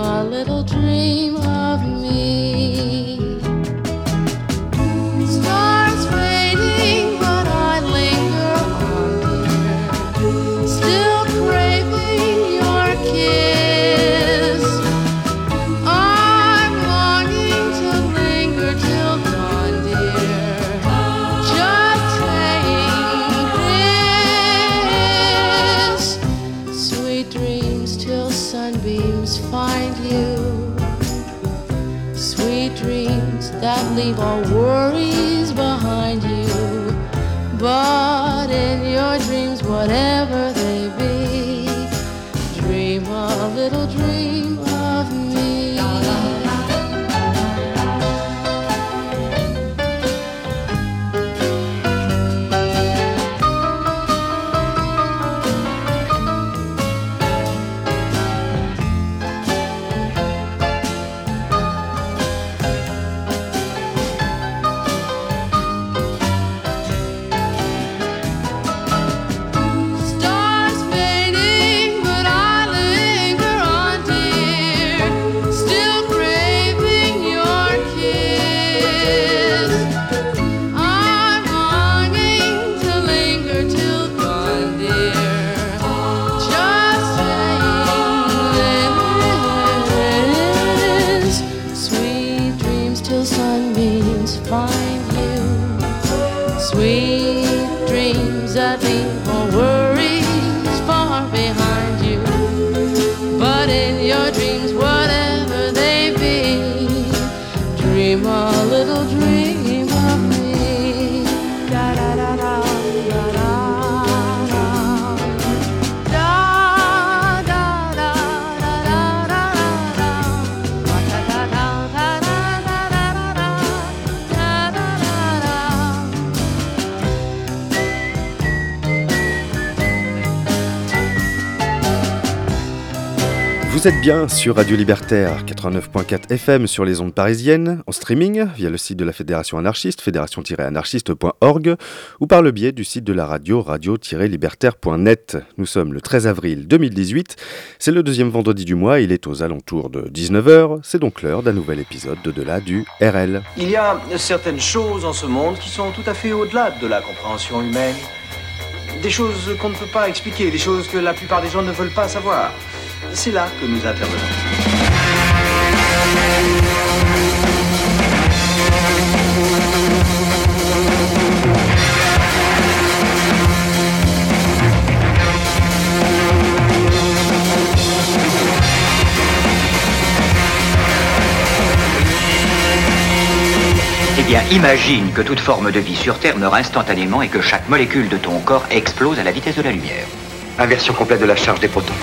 A little dream of me. Leave all worries behind you. But in your dreams, whatever êtes bien sur Radio Libertaire 89.4 FM sur les ondes parisiennes, en streaming via le site de la Fédération anarchiste, fédération-anarchiste.org ou par le biais du site de la radio radio-libertaire.net. Nous sommes le 13 avril 2018, c'est le deuxième vendredi du mois, il est aux alentours de 19h, c'est donc l'heure d'un nouvel épisode d'au-delà du RL. Il y a certaines choses en ce monde qui sont tout à fait au-delà de la compréhension humaine. Des choses qu'on ne peut pas expliquer, des choses que la plupart des gens ne veulent pas savoir. C'est là que nous intervenons. Eh bien, imagine que toute forme de vie sur Terre meurt instantanément et que chaque molécule de ton corps explose à la vitesse de la lumière. Inversion complète de la charge des protons.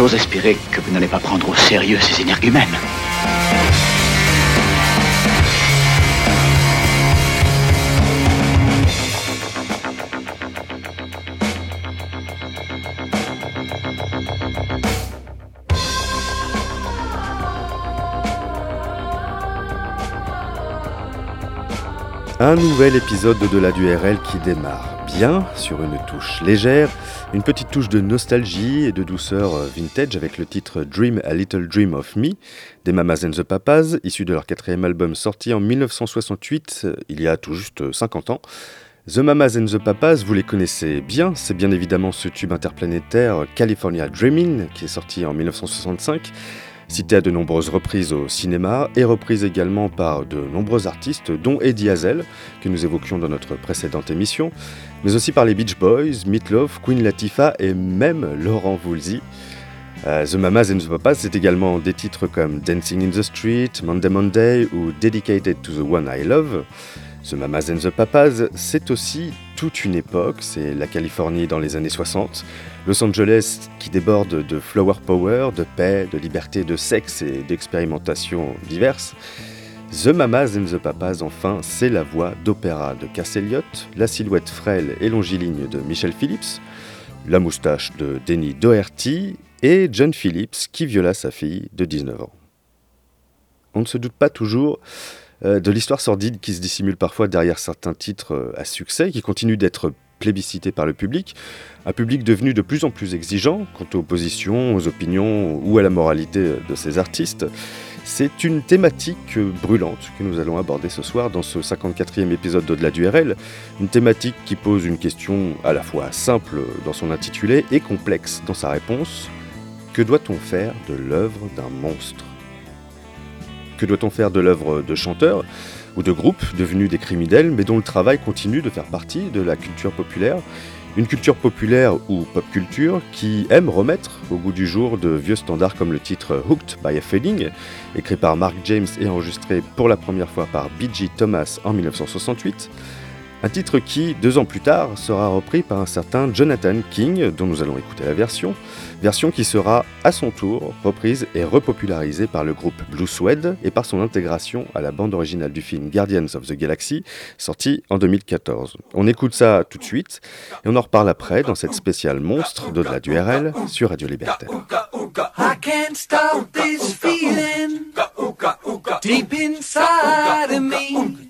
J'ose espérer que vous n'allez pas prendre au sérieux ces énergumènes. Un nouvel épisode d'au-delà du RL qui démarre bien sur une touche légère, une petite touche de nostalgie et de douceur vintage avec le titre Dream a Little Dream of Me des Mamas and the Papas, issu de leur quatrième album sorti en 1968, euh, il y a tout juste 50 ans. The Mamas and the Papas, vous les connaissez bien, c'est bien évidemment ce tube interplanétaire California Dreaming qui est sorti en 1965, cité à de nombreuses reprises au cinéma et reprise également par de nombreux artistes dont Eddie Hazel que nous évoquions dans notre précédente émission, mais aussi par les Beach Boys, Meatloaf, Queen Latifah et même Laurent Voulzy. Euh, the Mamas and the Papas, c'est également des titres comme Dancing in the Street, Monday Monday ou Dedicated to the One I Love. The Mamas and the Papas, c'est aussi toute une époque, c'est la Californie dans les années 60, Los Angeles qui déborde de flower power, de paix, de liberté, de sexe et d'expérimentation diverses. The Mamas and the Papas, enfin, c'est la voix d'opéra de Cass Elliot, la silhouette frêle et longiligne de Michel Phillips, la moustache de Denny Doherty et John Phillips qui viola sa fille de 19 ans. On ne se doute pas toujours euh, de l'histoire sordide qui se dissimule parfois derrière certains titres euh, à succès, qui continuent d'être plébiscités par le public, un public devenu de plus en plus exigeant quant aux positions, aux opinions ou à la moralité euh, de ces artistes. C'est une thématique brûlante que nous allons aborder ce soir dans ce 54e épisode d'Au-delà du RL, une thématique qui pose une question à la fois simple dans son intitulé et complexe dans sa réponse. Que doit-on faire de l'œuvre d'un monstre? Que doit-on faire de l'œuvre de chanteurs ou de groupes devenus des criminels, mais dont le travail continue de faire partie de la culture populaire? Une culture populaire ou pop culture qui aime remettre au goût du jour de vieux standards comme le titre Hooked by a Feeling, écrit par Mark James et enregistré pour la première fois par B.G. Thomas en 1968. Un titre qui, deux ans plus tard, sera repris par un certain Jonathan King, dont nous allons écouter la version, version qui sera à son tour reprise et repopularisée par le groupe Blue Suede et par son intégration à la bande originale du film Guardians of the Galaxy, sorti en 2014. On écoute ça tout de suite et on en reparle après dans cette spéciale monstre de la DURL sur Radio me.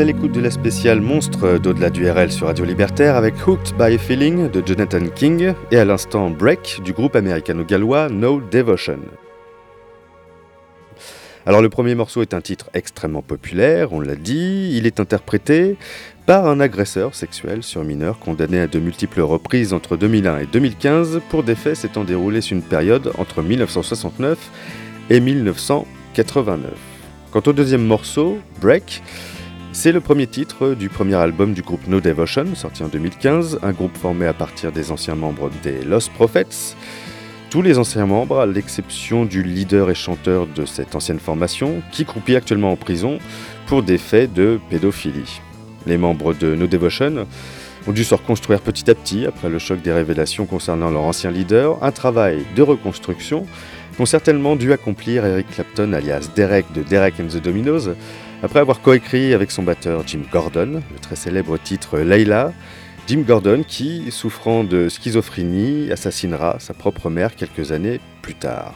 à l'écoute de la spéciale Monstre d'au-delà du RL sur Radio Libertaire avec Hooked by a Feeling de Jonathan King et à l'instant Break du groupe américano-gallois No Devotion. Alors le premier morceau est un titre extrêmement populaire, on l'a dit, il est interprété par un agresseur sexuel sur mineur condamné à de multiples reprises entre 2001 et 2015 pour des faits s'étant déroulés sur une période entre 1969 et 1989. Quant au deuxième morceau, Break, c'est le premier titre du premier album du groupe No Devotion, sorti en 2015, un groupe formé à partir des anciens membres des Lost Prophets. Tous les anciens membres, à l'exception du leader et chanteur de cette ancienne formation, qui croupit actuellement en prison pour des faits de pédophilie. Les membres de No Devotion ont dû se reconstruire petit à petit après le choc des révélations concernant leur ancien leader, un travail de reconstruction qu'ont certainement dû accomplir Eric Clapton alias Derek de Derek and the Dominos, après avoir coécrit avec son batteur Jim Gordon le très célèbre titre Layla, Jim Gordon qui, souffrant de schizophrénie, assassinera sa propre mère quelques années plus tard.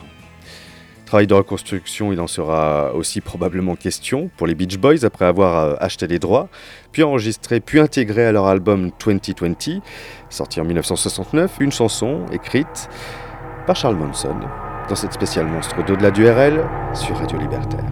Travail de reconstruction, il en sera aussi probablement question pour les Beach Boys après avoir euh, acheté les droits, puis enregistré, puis intégré à leur album 2020, sorti en 1969, une chanson écrite par Charles Manson dans cette spéciale monstre d'au-delà du RL sur Radio Libertaire.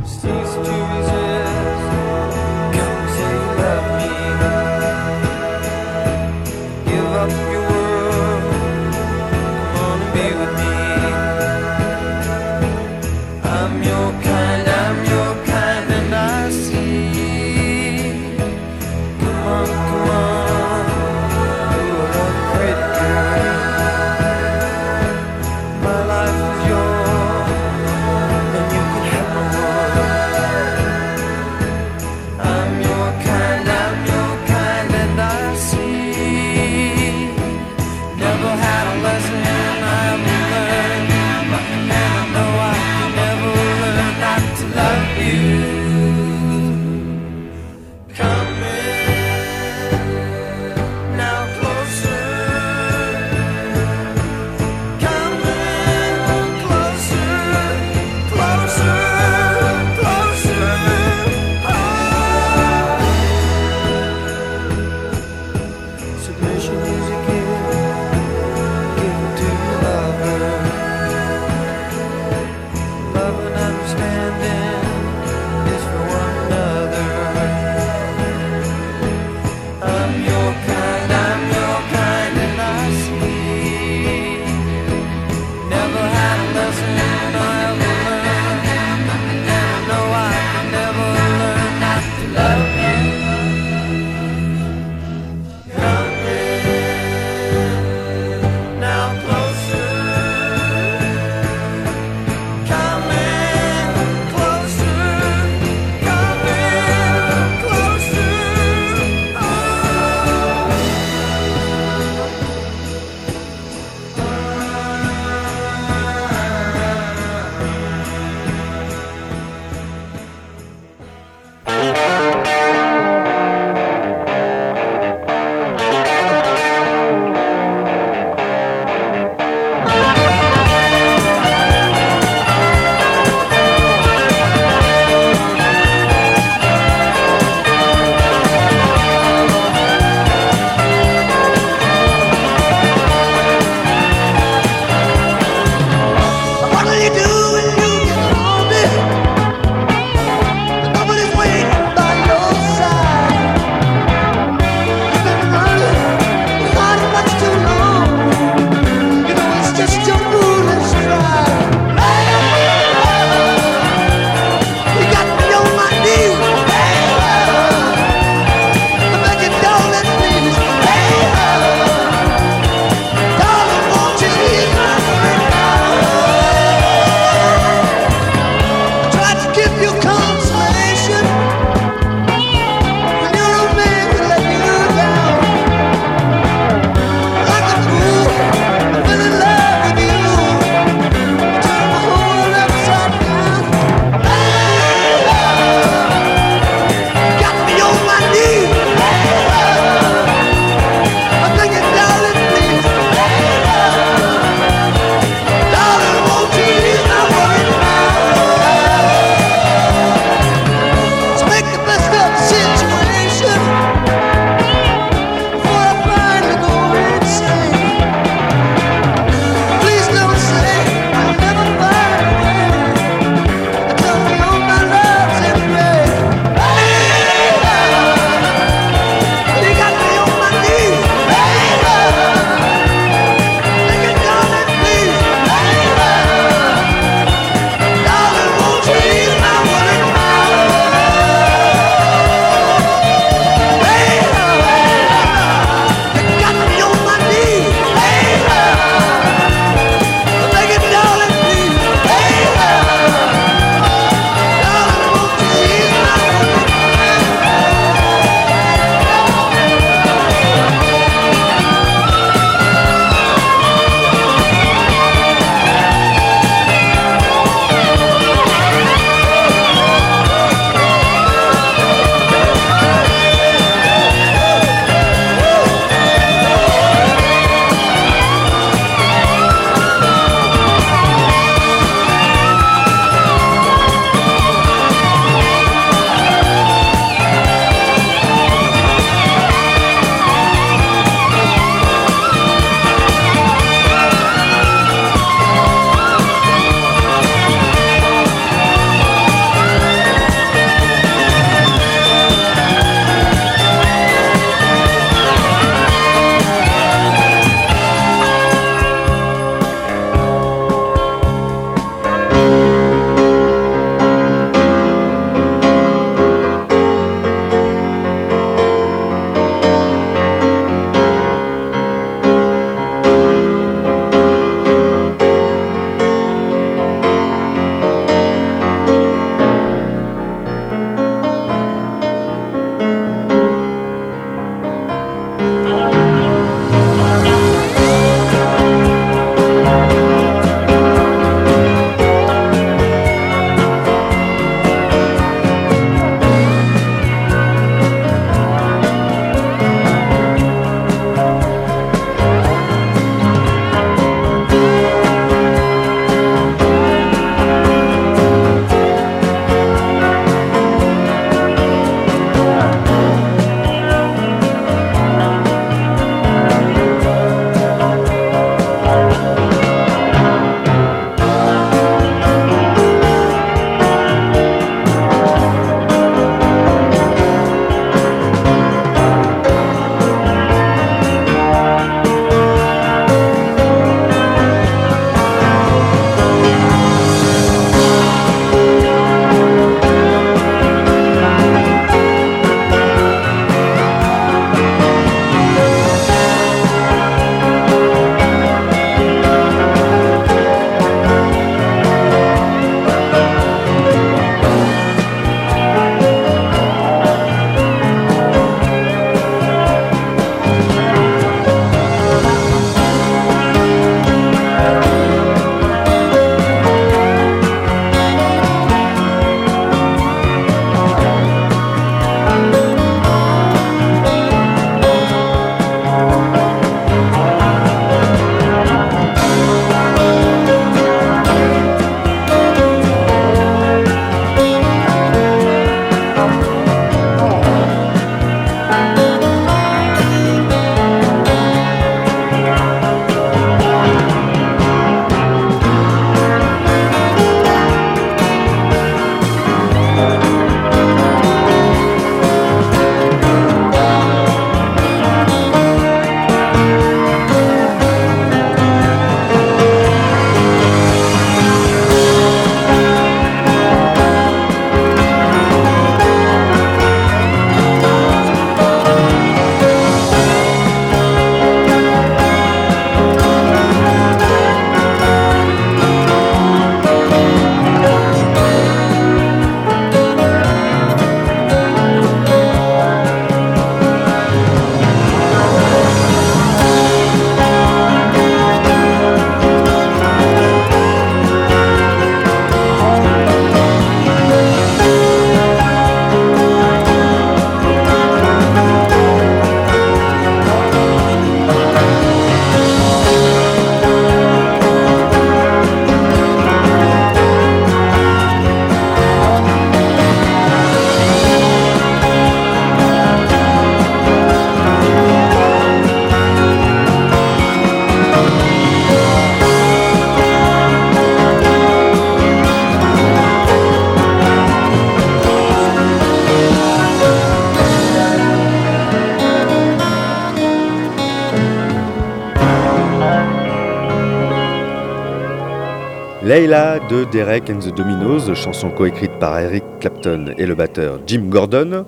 Layla de Derek and the Dominos, chanson coécrite par Eric Clapton et le batteur Jim Gordon,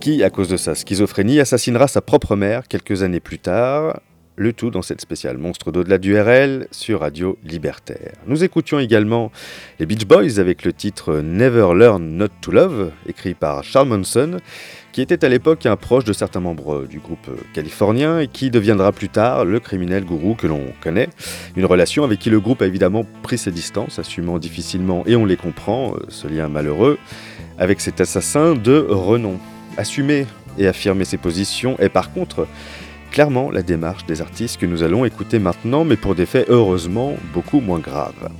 qui, à cause de sa schizophrénie, assassinera sa propre mère quelques années plus tard. Le tout dans cette spéciale Monstre d'au-delà du RL sur Radio Libertaire. Nous écoutions également les Beach Boys avec le titre Never Learn Not to Love, écrit par Charles Manson, qui était à l'époque un proche de certains membres du groupe californien et qui deviendra plus tard le criminel gourou que l'on connaît. Une relation avec qui le groupe a évidemment pris ses distances, assumant difficilement, et on les comprend, ce lien malheureux, avec cet assassin de renom. Assumer et affirmer ses positions est par contre clairement la démarche des artistes que nous allons écouter maintenant, mais pour des faits heureusement beaucoup moins graves.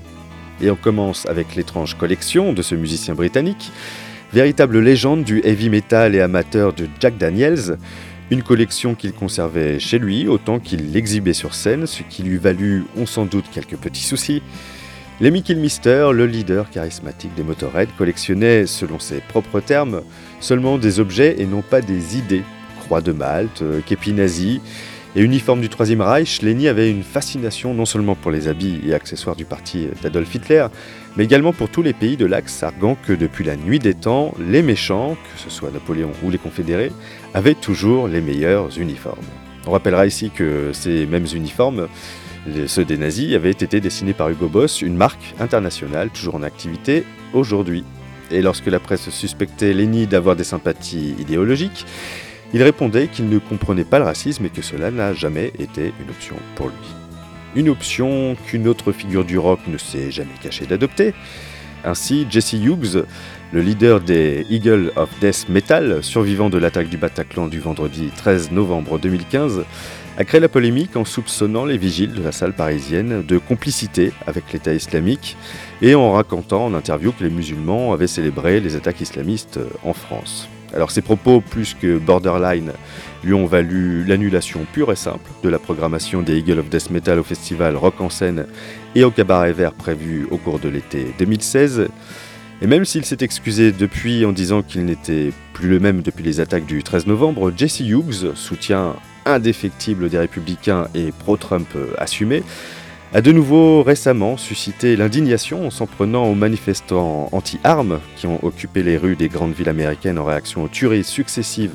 Et on commence avec l'étrange collection de ce musicien britannique, véritable légende du heavy metal et amateur de Jack Daniels, une collection qu'il conservait chez lui autant qu'il l'exhibait sur scène, ce qui lui valut, on s'en doute, quelques petits soucis. Lemmy Kilmister, le leader charismatique des Motorhead, collectionnait, selon ses propres termes, seulement des objets et non pas des idées croix de Malte, euh, képi nazi et uniforme du Troisième Reich, Lenny avait une fascination non seulement pour les habits et accessoires du parti d'Adolf Hitler, mais également pour tous les pays de l'Axe, arguant que depuis la nuit des temps, les méchants, que ce soit Napoléon ou les Confédérés, avaient toujours les meilleurs uniformes. On rappellera ici que ces mêmes uniformes, ceux des nazis, avaient été dessinés par Hugo Boss, une marque internationale toujours en activité aujourd'hui. Et lorsque la presse suspectait Lenny d'avoir des sympathies idéologiques, il répondait qu'il ne comprenait pas le racisme et que cela n'a jamais été une option pour lui. Une option qu'une autre figure du rock ne s'est jamais cachée d'adopter. Ainsi, Jesse Hughes, le leader des Eagle of Death Metal, survivant de l'attaque du Bataclan du vendredi 13 novembre 2015, a créé la polémique en soupçonnant les vigiles de la salle parisienne de complicité avec l'État islamique et en racontant en interview que les musulmans avaient célébré les attaques islamistes en France. Alors ces propos, plus que borderline, lui ont valu l'annulation pure et simple de la programmation des Eagle of Death Metal au festival Rock en scène et au cabaret vert prévu au cours de l'été 2016. Et même s'il s'est excusé depuis en disant qu'il n'était plus le même depuis les attaques du 13 novembre, Jesse Hughes, soutien indéfectible des républicains et pro-Trump assumé, a de nouveau récemment suscité l'indignation en s'en prenant aux manifestants anti-armes qui ont occupé les rues des grandes villes américaines en réaction aux tueries successives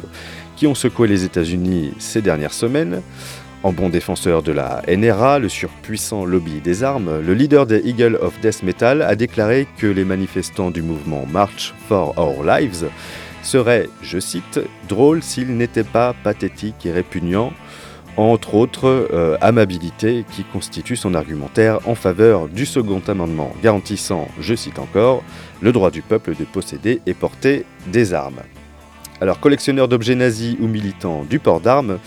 qui ont secoué les États-Unis ces dernières semaines. En bon défenseur de la NRA, le surpuissant lobby des armes, le leader des Eagle of Death Metal a déclaré que les manifestants du mouvement March for Our Lives seraient, je cite, drôles s'ils n'étaient pas pathétiques et répugnants, entre autres euh, amabilité qui constitue son argumentaire en faveur du second amendement garantissant, je cite encore, le droit du peuple de posséder et porter des armes. Alors collectionneur d'objets nazis ou militant du port d'armes,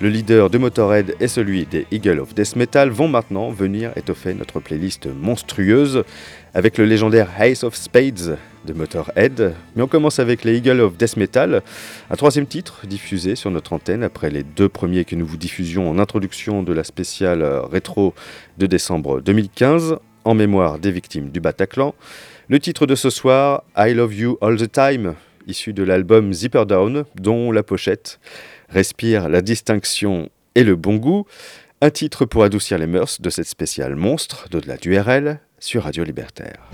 le leader de Motorhead et celui des Eagle of Death Metal vont maintenant venir étoffer notre playlist monstrueuse avec le légendaire Ace of Spades de Motorhead. Mais on commence avec les Eagle of Death Metal, un troisième titre diffusé sur notre antenne après les deux premiers que nous vous diffusions en introduction de la spéciale euh, rétro de décembre 2015 en mémoire des victimes du Bataclan. Le titre de ce soir, I Love You All the Time, issu de l'album Zipper Down, dont la pochette respire la distinction et le bon goût. Un titre pour adoucir les mœurs de cette spéciale monstre d'au-delà du RL sur Radio Libertaire.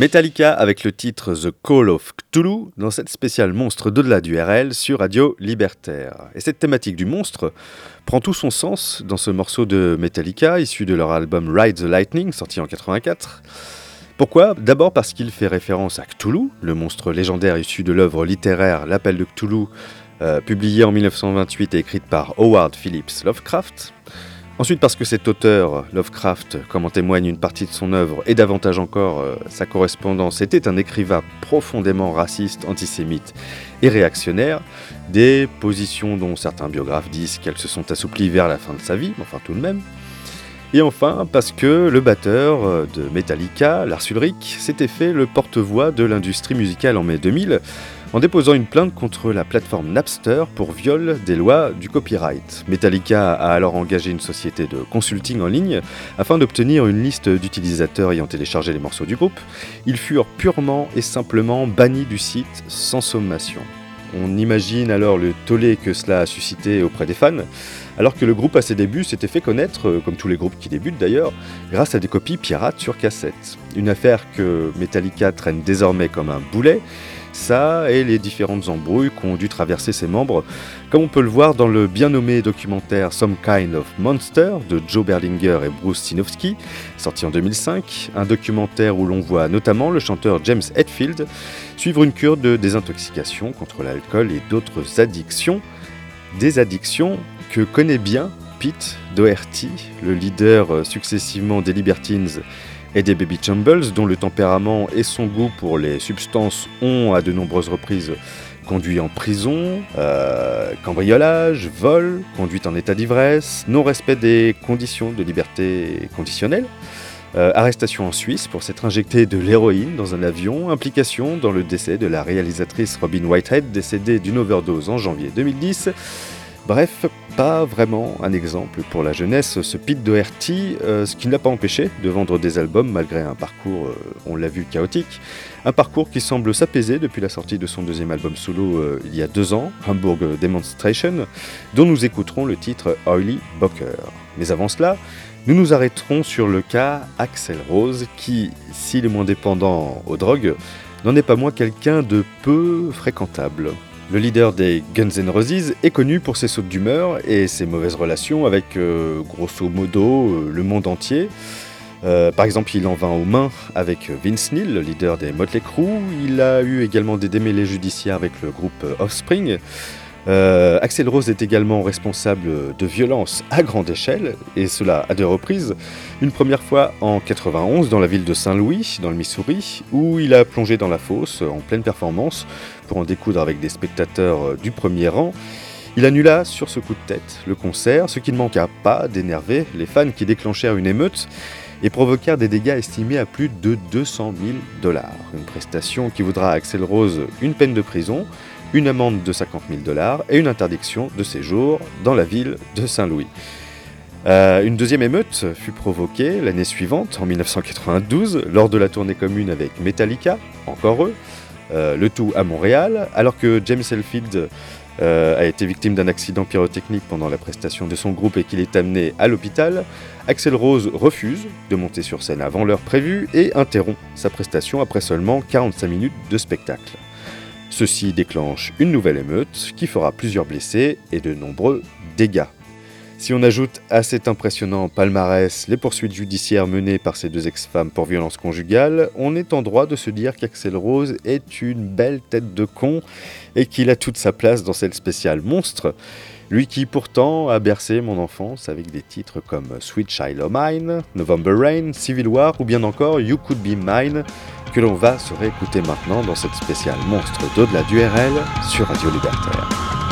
Metallica avec le titre The Call of Cthulhu dans cette spéciale monstre d'au-delà du RL sur Radio Libertaire. Et cette thématique du monstre prend tout son sens dans ce morceau de Metallica issu de leur album Ride the Lightning sorti en 84. Pourquoi? D'abord parce qu'il fait référence à Cthulhu, le monstre légendaire issu de l'œuvre littéraire L'appel de Cthulhu, euh, publiée en 1928 et écrite par Howard Phillips Lovecraft. Ensuite parce que cet auteur, Lovecraft, comme en témoigne une partie de son œuvre, et davantage encore euh, sa correspondance, était un écrivain profondément raciste, antisémite et réactionnaire, des positions dont certains biographes disent qu'elles se sont assouplies vers la fin de sa vie, enfin tout de même. Et enfin, parce que le batteur euh, de Metallica, Lars Ulrich, s'était fait le porte-voix de l'industrie musicale en mai 2000 en déposant une plainte contre la plateforme Napster pour viol des lois du copyright. Metallica a alors engagé une société de consulting en ligne afin d'obtenir une liste d'utilisateurs ayant téléchargé les morceaux du groupe. Ils furent purement et simplement bannis du site sans sommation. On imagine alors le tollé que cela a suscité auprès des fans, alors que le groupe à ses débuts s'était fait connaître, euh, comme tous les groupes qui débutent d'ailleurs, grâce à des copies pirates sur cassette. Une affaire que Metallica traîne désormais comme un boulet, et les différentes embrouilles qu'ont dû traverser ses membres, comme on peut le voir dans le bien nommé documentaire Some Kind of Monster de Joe Berlinger et Bruce Sinofsky, sorti en 2005, un documentaire où l'on voit notamment le chanteur James Hetfield suivre une cure de désintoxication contre l'alcool et d'autres addictions, des addictions que connaît bien Pete Doherty, le leader euh, successivement des Libertines et des Baby Chumbles, dont le tempérament et son goût pour les substances ont à de nombreuses reprises conduit en prison, euh, cambriolage, vol, conduite en état d'ivresse, non-respect des conditions de liberté conditionnelle, euh, arrestation en Suisse pour s'être injecté de l'héroïne dans un avion, implication dans le décès de la réalisatrice Robin Whitehead, décédée d'une overdose en janvier 2010. Bref, pas vraiment un exemple pour la jeunesse, ce Pete Doherty, euh, ce qui ne l'a pas empêché de vendre des albums malgré un parcours, euh, on l'a vu, chaotique. Un parcours qui semble s'apaiser depuis la sortie de son deuxième album solo euh, il y a deux ans, Hamburg Demonstration, dont nous écouterons le titre Oily Bocker. Mais avant cela, nous nous arrêterons sur le cas Axel Rose, qui, s'il est moins dépendant aux drogues, n'en est pas moins quelqu'un de peu fréquentable. Le leader des Guns N' Roses est connu pour ses sautes d'humeur et ses mauvaises relations avec, euh, grosso modo, euh, le monde entier. Euh, par exemple, il en vint aux mains avec Vince Neil, le leader des Motley Crue. Il a eu également des démêlés judiciaires avec le groupe Offspring. Axel Rose est également responsable de violences à grande échelle, et cela à deux reprises. Une première fois en 91 dans la ville de Saint-Louis, dans le Missouri, où il a plongé dans la fosse en pleine performance pour en découdre avec des spectateurs euh, du premier rang. Il annula sur ce coup de tête le concert, ce qui ne manqua pas d'énerver les fans qui déclenchèrent une émeute et provoquèrent des dégâts estimés à plus de 200 000 dollars. Une prestation qui voudra à Axel Rose une peine de prison, une amende de 50 000 dollars et une interdiction de séjour dans la ville de Saint-Louis. Euh, une deuxième émeute fut provoquée l'année suivante, en 1992, lors de la tournée commune avec Metallica, encore eux, le tout à Montréal, alors que James Hetfield euh, a été victime d'un accident pyrotechnique pendant la prestation de son groupe et qu'il est amené à l'hôpital, Axel Rose refuse de monter sur scène avant l'heure prévue et interrompt sa prestation après seulement 45 minutes de spectacle. Ceci déclenche une nouvelle émeute qui fera plusieurs blessés et de nombreux dégâts. Si on ajoute à cet impressionnant palmarès les poursuites judiciaires menées par ces deux ex-femmes pour violence conjugale, on est en droit de se dire qu'Axel Rose est une belle tête de con et qu'il a toute sa place dans cette spéciale monstre. Lui qui pourtant a bercé mon enfance avec des titres comme Sweet Child O' Mine, November Rain, Civil War ou bien encore You Could Be Mine, que l'on va se réécouter maintenant dans cette spéciale monstre d'au-delà du RL sur Radio Libertaire.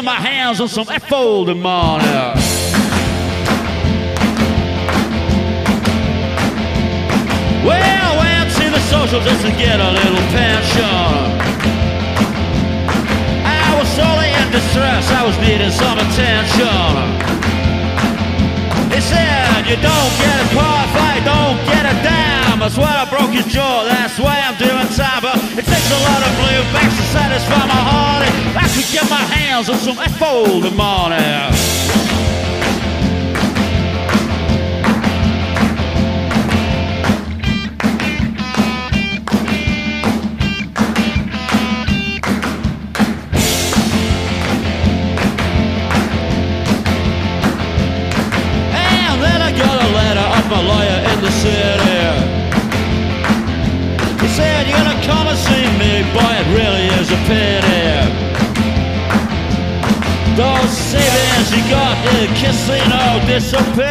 Get my hands on some F-folded money. Well, I went to the social just to get a little pension. I was sorely in distress, I was needing some attention. He said, You don't get a car don't get a dime. I swear I broke his jaw, that's why I'm doing time. But it takes a lot of blue backs to satisfy my heart. I could get my hands on some F-folded money. And champagne.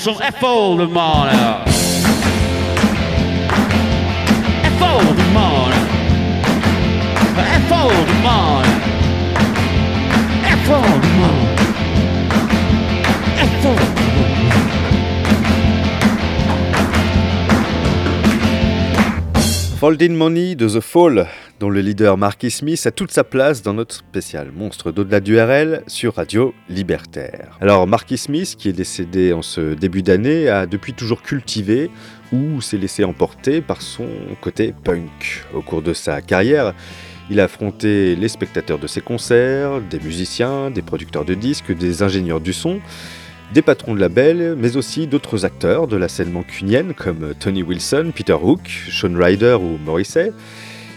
some F.O. the. F.O. the. F.O. the. F.O. the. F.O. the morning. Folding Money de The Fall, dont le leader Marky Smith a toute sa place dans notre spécial Monstre d'au-delà du RL sur Radio Libertaire. Alors Marky Smith, qui est décédé en ce début d'année, a depuis toujours cultivé ou s'est laissé emporter par son côté punk. Au cours de sa carrière, il a affronté les spectateurs de ses concerts, des musiciens, des producteurs de disques, des ingénieurs du son, des patrons de label, mais aussi d'autres acteurs de la scène mancunienne comme Tony Wilson, Peter Hook, Sean Ryder ou Morrissey.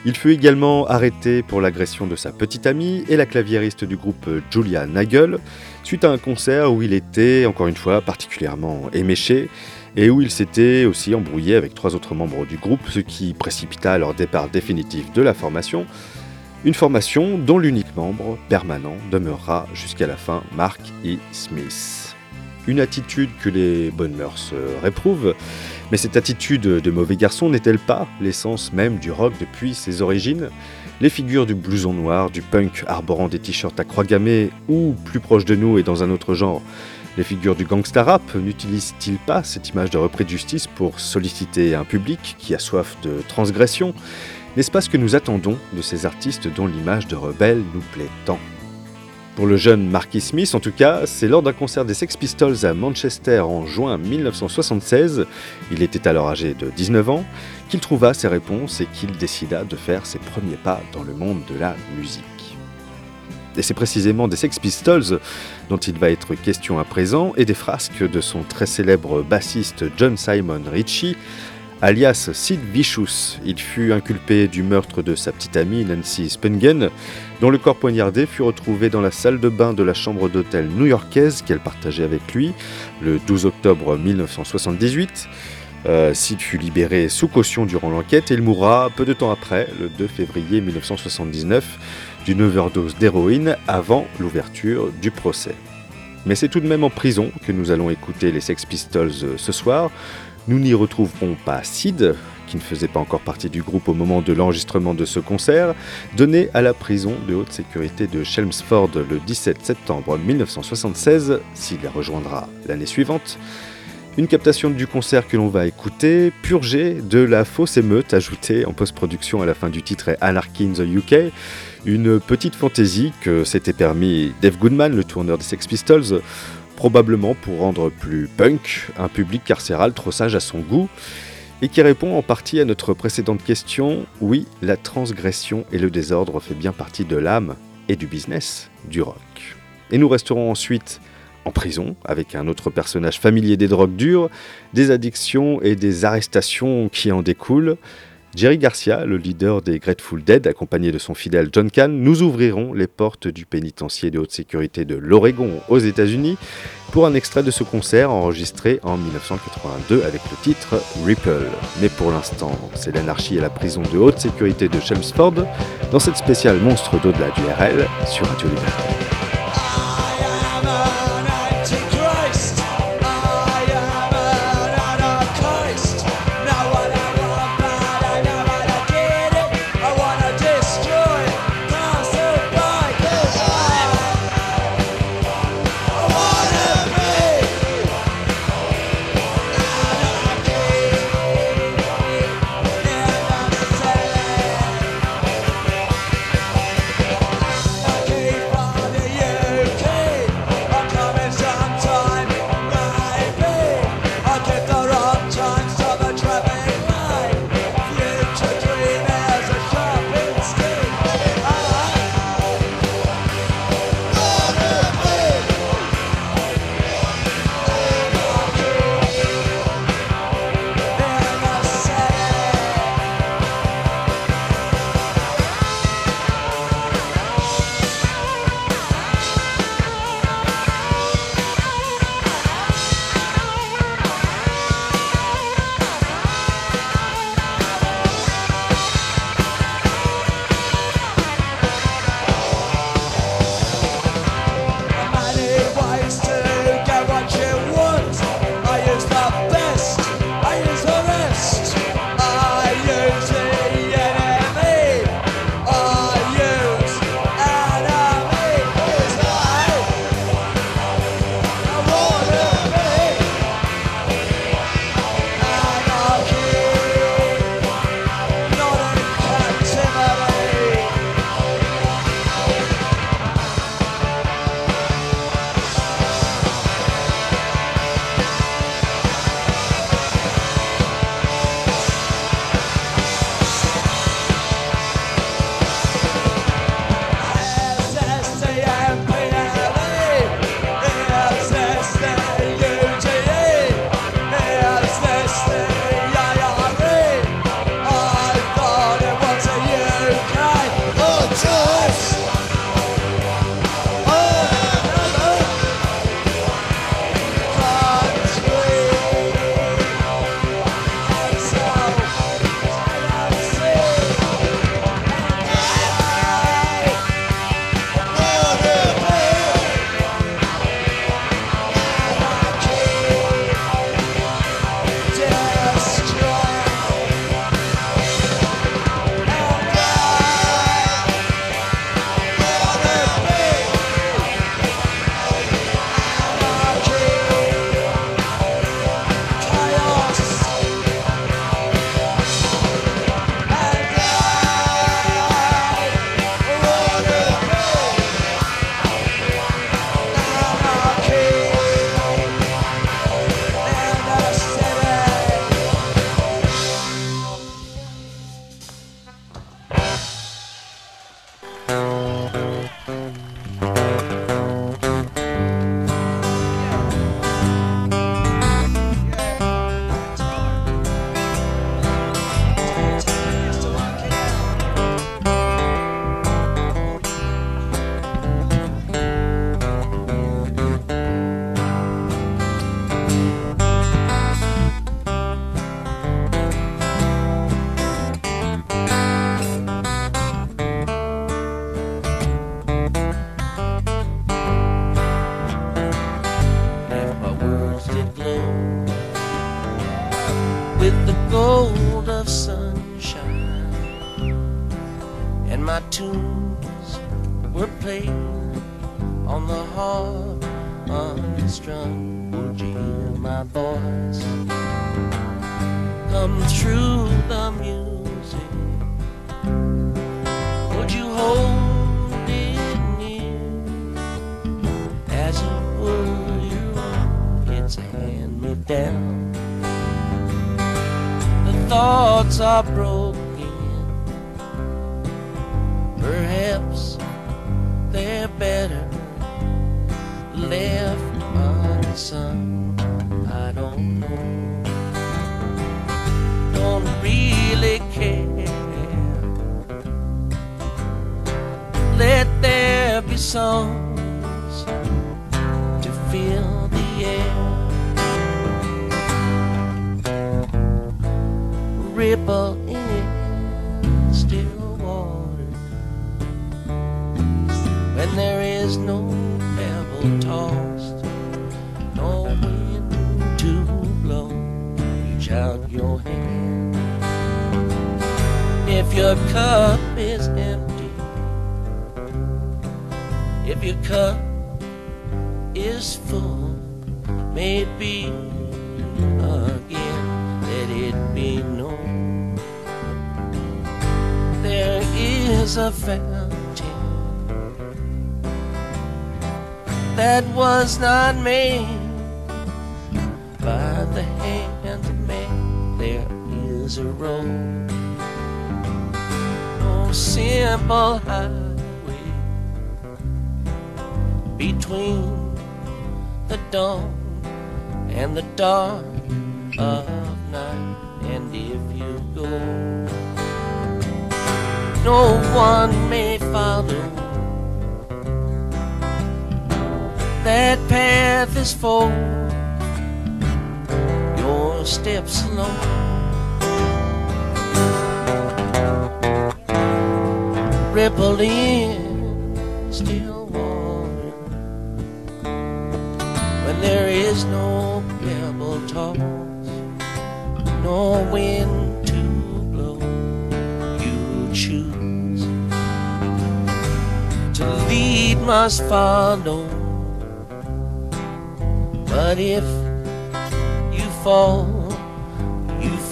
Il fut également arrêté pour l'agression de sa petite amie et la claviériste du groupe Julia Nagel, suite à un concert où il était, encore une fois, particulièrement éméché et où il s'était aussi embrouillé avec trois autres membres du groupe, ce qui précipita leur départ définitif de la formation. Une formation dont l'unique membre permanent demeurera jusqu'à la fin Mark E. Smith. Une attitude que les bonnes mœurs euh, réprouvent, mais cette attitude de mauvais garçon n'est-elle pas l'essence même du rock depuis ses origines? Les figures du blouson noir, du punk arborant des t-shirts à croix gammées, ou plus proche de nous et dans un autre genre, les figures du gangsta rap n'utilisent-ils pas cette image de repris de justice pour solliciter un public qui a soif de transgression? N'est-ce pas ce que nous attendons de ces artistes dont l'image de rebelle nous plaît tant? Pour le jeune Marky Smith, en tout cas, c'est lors d'un concert des Sex Pistols à Manchester en juin 1976, il était alors âgé de 19 ans, qu'il trouva ses réponses et qu'il décida de faire ses premiers pas dans le monde de la musique. Et c'est précisément des Sex Pistols dont il va être question à présent et des frasques de son très célèbre bassiste John Simon Ritchie, alias Sid Vicious. Il fut inculpé du meurtre de sa petite amie Nancy Spungen, dont le corps poignardé fut retrouvé dans la salle de bain de la chambre d'hôtel new-yorkaise qu'elle partageait avec lui le 12 octobre 1978. Euh, Sid fut libéré sous caution durant l'enquête et il mourra peu de temps après, le 2 février 1979, d'une overdose d'héroïne avant l'ouverture du procès. Mais c'est tout de même en prison que nous allons écouter les Sex Pistols euh, ce soir. Nous n'y retrouverons pas Sid, qui ne faisait pas encore partie du groupe au moment de l'enregistrement de ce concert, donné à la prison de haute sécurité de Chelmsford le 17 septembre 1976, s'il les rejoindra l'année suivante. Une captation du concert que l'on va écouter, purgée de la fausse émeute ajoutée en post-production à la fin du titre Anarchy in the UK, une petite fantaisie que s'était permis Dave Goodman, le tourneur des Sex Pistols, probablement pour rendre plus punk un public carcéral trop sage à son goût, et qui répond en partie à notre précédente question, oui, la transgression et le désordre fait bien partie de l'âme et du business du rock. Et nous resterons ensuite en prison avec un autre personnage familier des drogues dures, des addictions et des arrestations qui en découlent. Jerry Garcia, le leader des Grateful Dead, accompagné de son fidèle John Cann, nous ouvriront les portes du pénitencier de haute sécurité de l'Oregon aux États-Unis pour un extrait de ce concert enregistré en 1982 avec le titre Ripple. Mais pour l'instant, c'est l'anarchie à la prison de haute sécurité de Chelmsford dans cette spéciale monstre d'au-delà du RL sur Radio Liberté.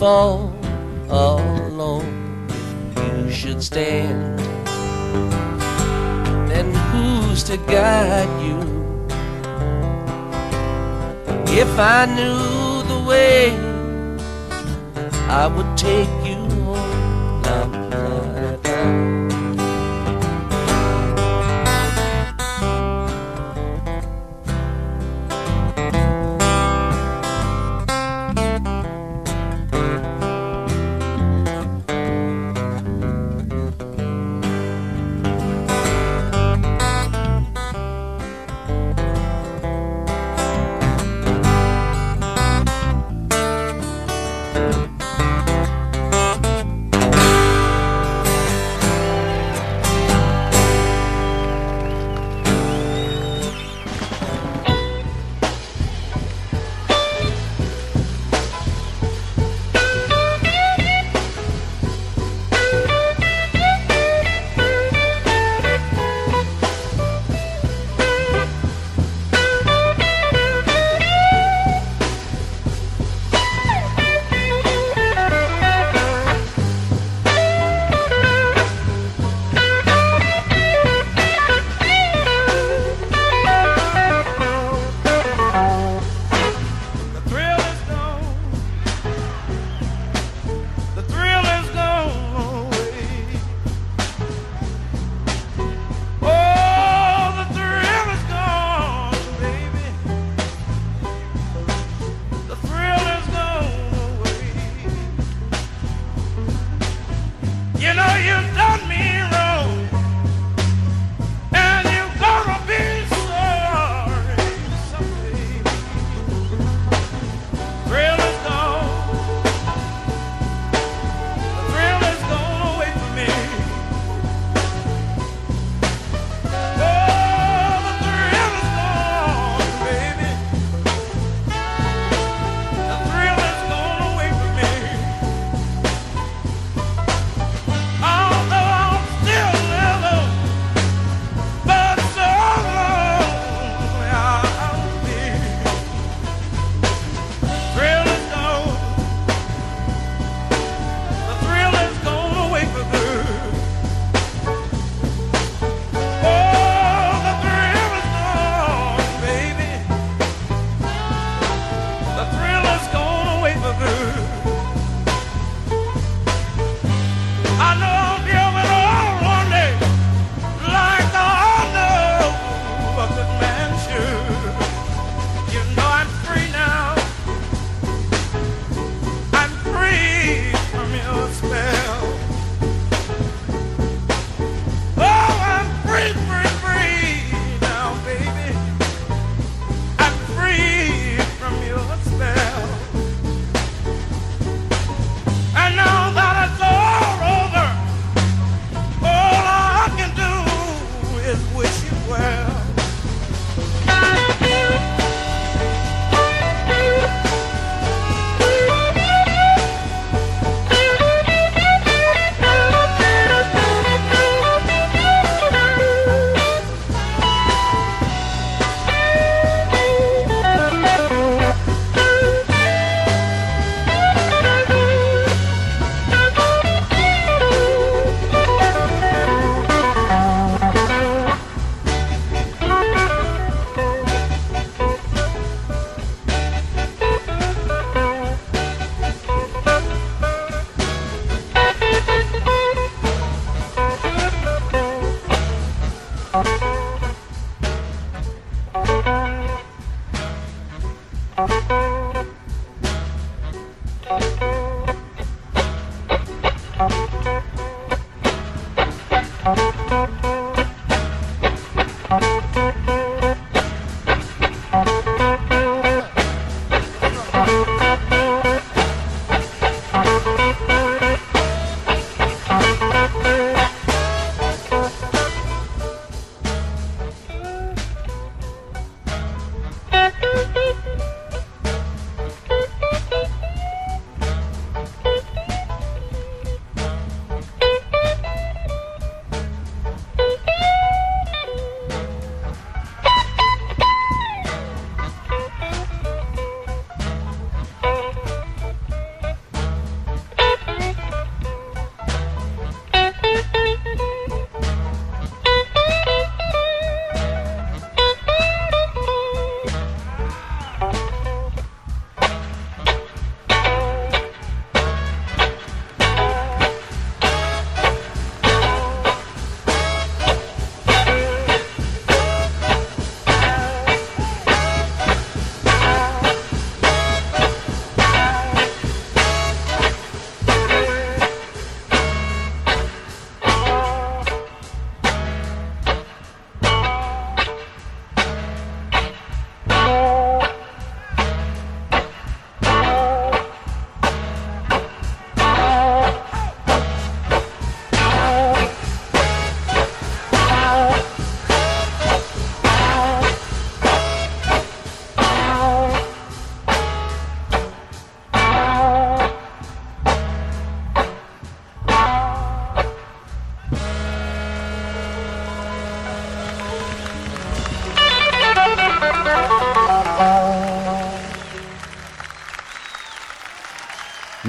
fall alone, you should stand. Then who's to guide you? If I knew the way, I would take you.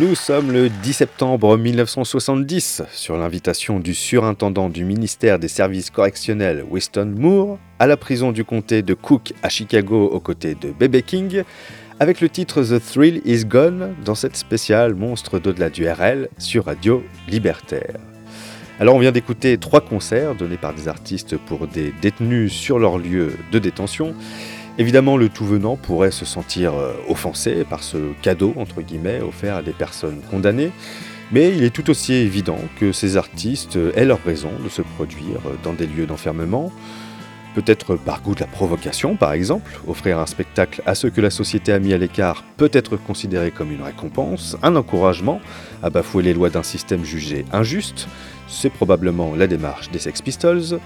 Nous sommes le 10 septembre 1970, sur l'invitation du surintendant du ministère des Services correctionnels Winston Moore, à la prison du comté de Cook à Chicago aux côtés de Bebe King, avec le titre The Thrill Is Gone dans cette spéciale Monstre d'au-delà du RL sur Radio Libertaire. Alors on vient d'écouter trois concerts donnés par des artistes pour des détenus sur leur lieu de détention. Évidemment, le tout venant pourrait se sentir euh, offensé par ce cadeau, entre guillemets, offert à des personnes condamnées, mais il est tout aussi évident que ces artistes aient leur raison de se produire dans des lieux d'enfermement, peut-être par goût de la provocation par exemple, offrir un spectacle à ceux que la société a mis à l'écart peut être considéré comme une récompense, un encouragement à bafouer les lois d'un système jugé injuste, c'est probablement la démarche des Sex Pistols,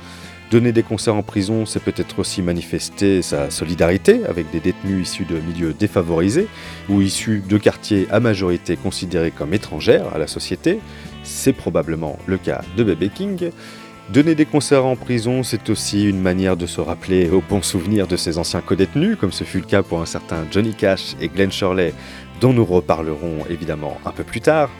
Donner des concerts en prison, c'est peut-être aussi manifester sa solidarité avec des détenus issus de milieux défavorisés ou issus de quartiers à majorité considérés comme étrangères à la société. C'est probablement le cas de Bebe King. Donner des concerts en prison, c'est aussi une manière de se rappeler aux bons souvenirs de ses anciens co-détenus, comme ce fut le cas pour un certain Johnny Cash et Glenn Shirley, dont nous reparlerons évidemment un peu plus tard.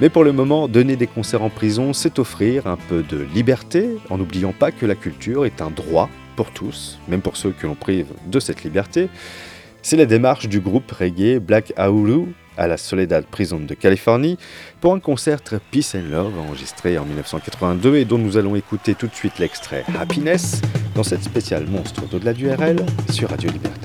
Mais pour le moment, donner des concerts en prison, c'est offrir un peu de liberté, en n'oubliant pas que la culture est un droit pour tous, même pour ceux que l'on prive de cette liberté. C'est la démarche du groupe reggae Black Aulu à la Soledad Prison de Californie pour un concert Peace and Love enregistré en 1982 et dont nous allons écouter tout de suite l'extrait Happiness dans cette spéciale monstre d'au-delà du RL sur Radio Libertaire.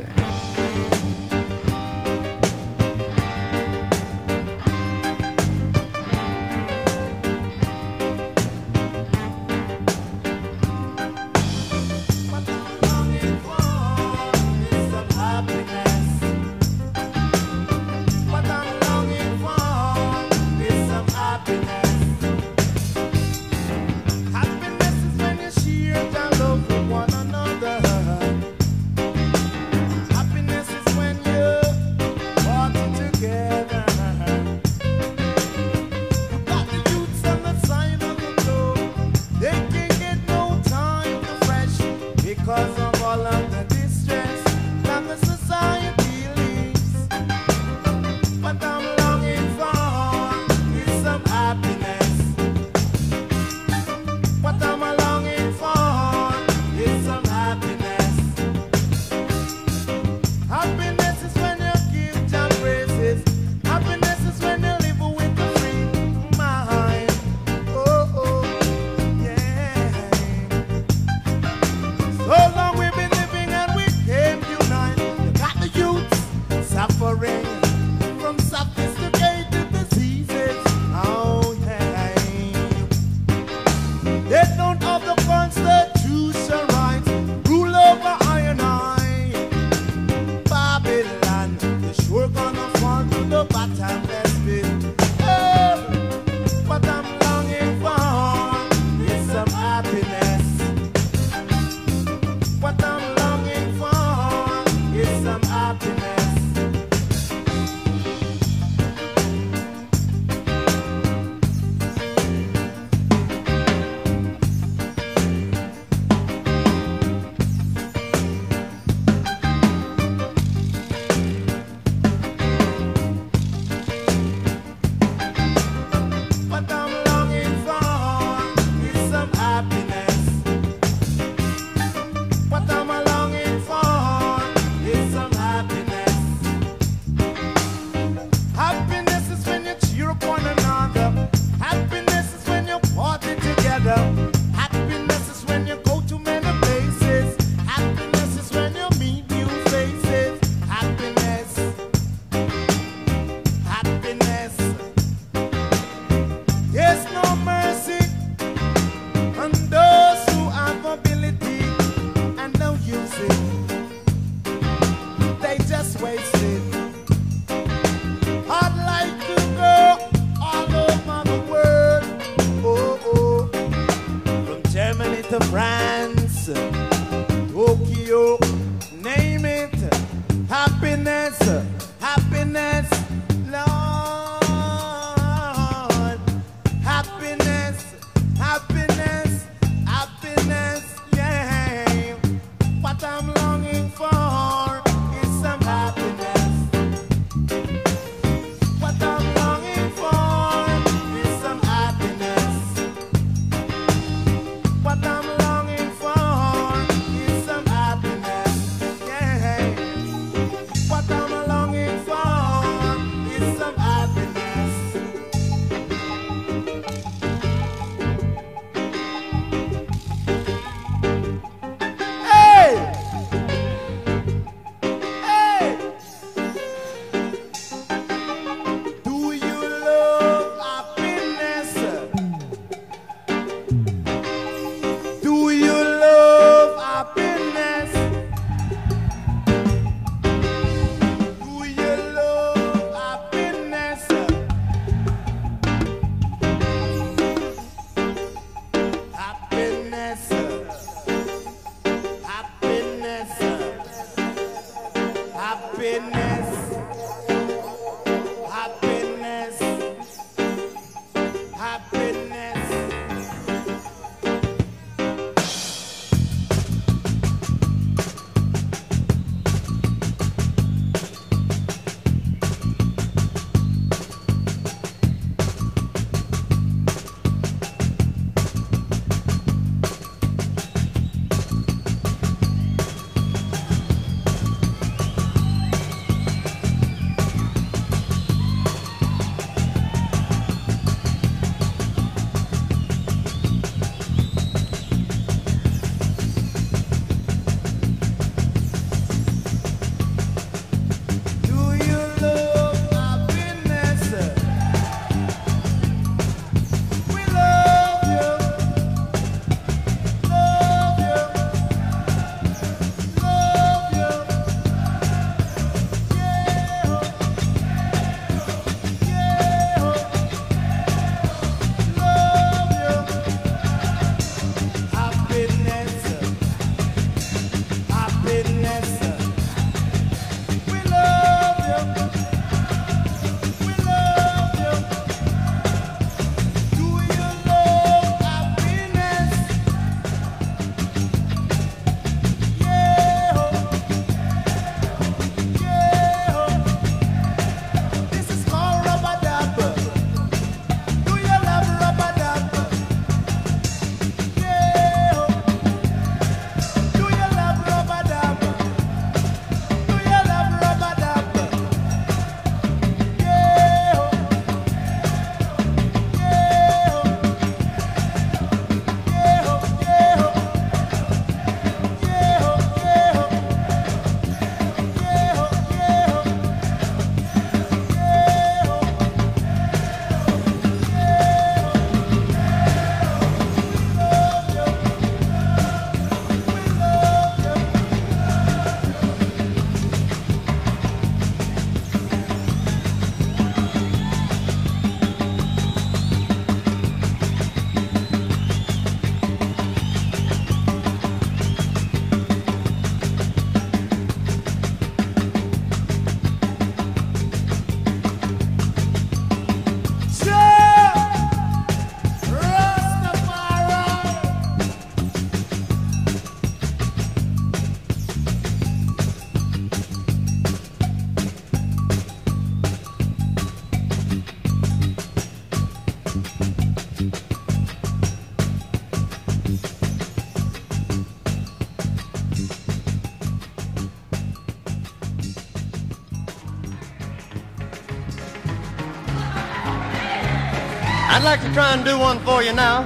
Try and do one for you now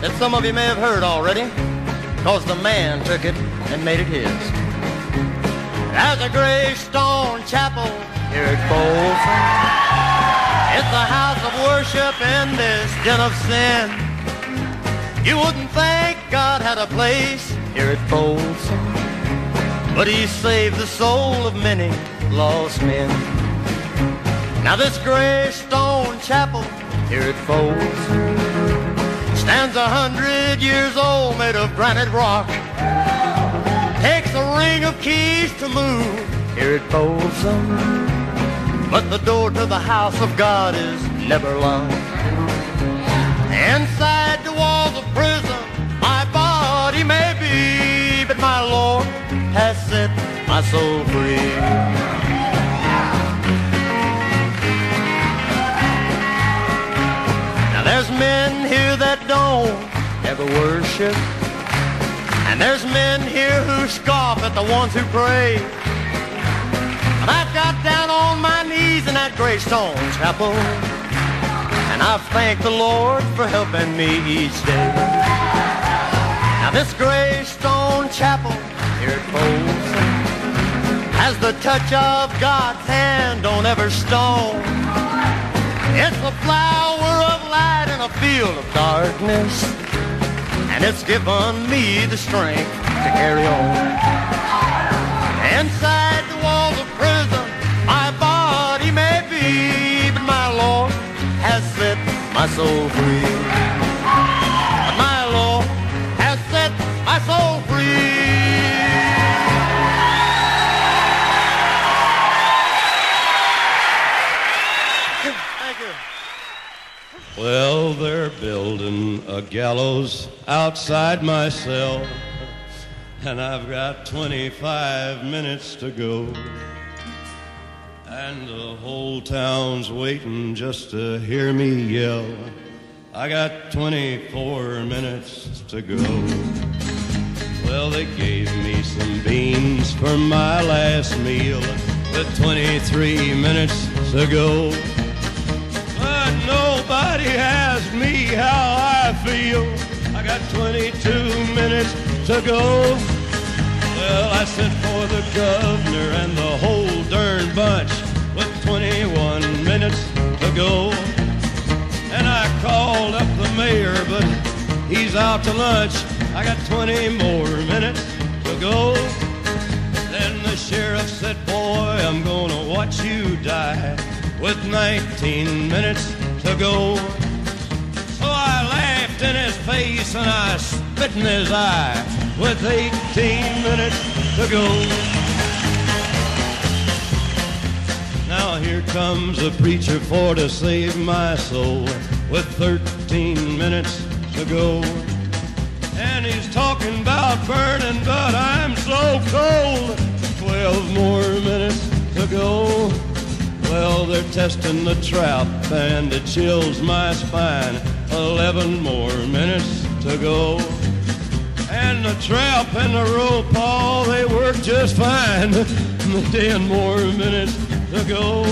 that some of you may have heard already, cause the man took it and made it his. There's a gray stone chapel here at Folsom. It's a house of worship in this den of sin. You wouldn't think God had a place here at Folsom, but he saved the soul of many lost men. Now this gray stone chapel here at Folsom stands a hundred years old, made of granite rock. Takes a ring of keys to move here at Folsom. but the door to the house of God is never locked. Inside the walls of prison, my body may be, but my Lord has set my soul free. That don't ever worship, and there's men here who scoff at the ones who pray. But I've got down on my knees in that Greystone Chapel, and I thank the Lord for helping me each day. Now this Greystone Chapel, here it folds, has the touch of God's hand on every stone. It's a flower in a field of darkness, and it's given me the strength to carry on. Inside the walls of prison, my body may be, but my Lord has set my soul free. Well, they're building a gallows outside my cell, and I've got 25 minutes to go. And the whole town's waiting just to hear me yell. I got 24 minutes to go. Well, they gave me some beans for my last meal with 23 minutes to go. Nobody asked me how I feel. I got 22 minutes to go. Well, I sent for the governor and the whole darn bunch with 21 minutes to go. And I called up the mayor, but he's out to lunch. I got 20 more minutes to go. Then the sheriff said, Boy, I'm gonna watch you die with 19 minutes to go. So I laughed in his face and I spit in his eye with 18 minutes to go. Now here comes a preacher for to save my soul with 13 minutes to go. And he's talking about burning, but I'm so cold. 12 more minutes to go. Well, they're testing the trap and it chills my spine. 11 more minutes to go. And the trap and the rope, all they work just fine. 10 more minutes to go.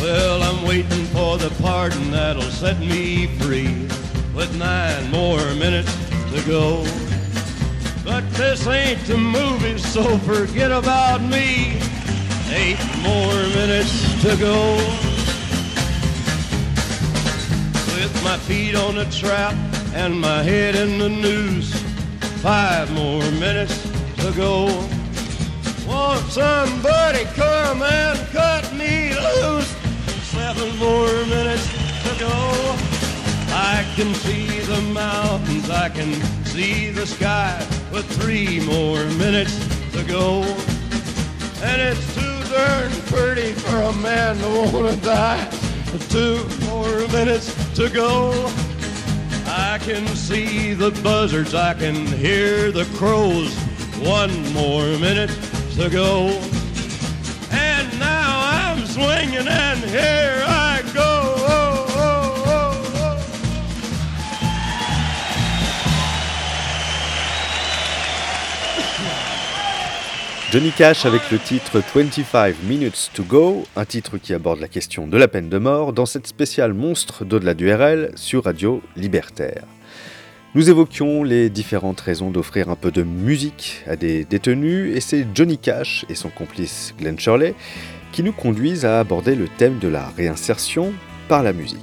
Well, I'm waiting for the pardon that'll set me free with nine more minutes to go. But this ain't the movie, so forget about me. Eight more minutes to go. With my feet on the trap and my head in the noose. Five more minutes to go. Won't somebody come and cut me loose? Seven more minutes to go. I can see the mountains, I can see the sky with three more minutes to go. And it's too pretty for a man to want to die. Two more minutes to go. I can see the buzzards, I can hear the crows. One more minute to go. And now I'm swinging, and here Johnny Cash avec le titre 25 Minutes to Go, un titre qui aborde la question de la peine de mort dans cette spéciale monstre d'au-delà du RL sur Radio Libertaire. Nous évoquions les différentes raisons d'offrir un peu de musique à des détenus et c'est Johnny Cash et son complice Glenn Shirley qui nous conduisent à aborder le thème de la réinsertion par la musique.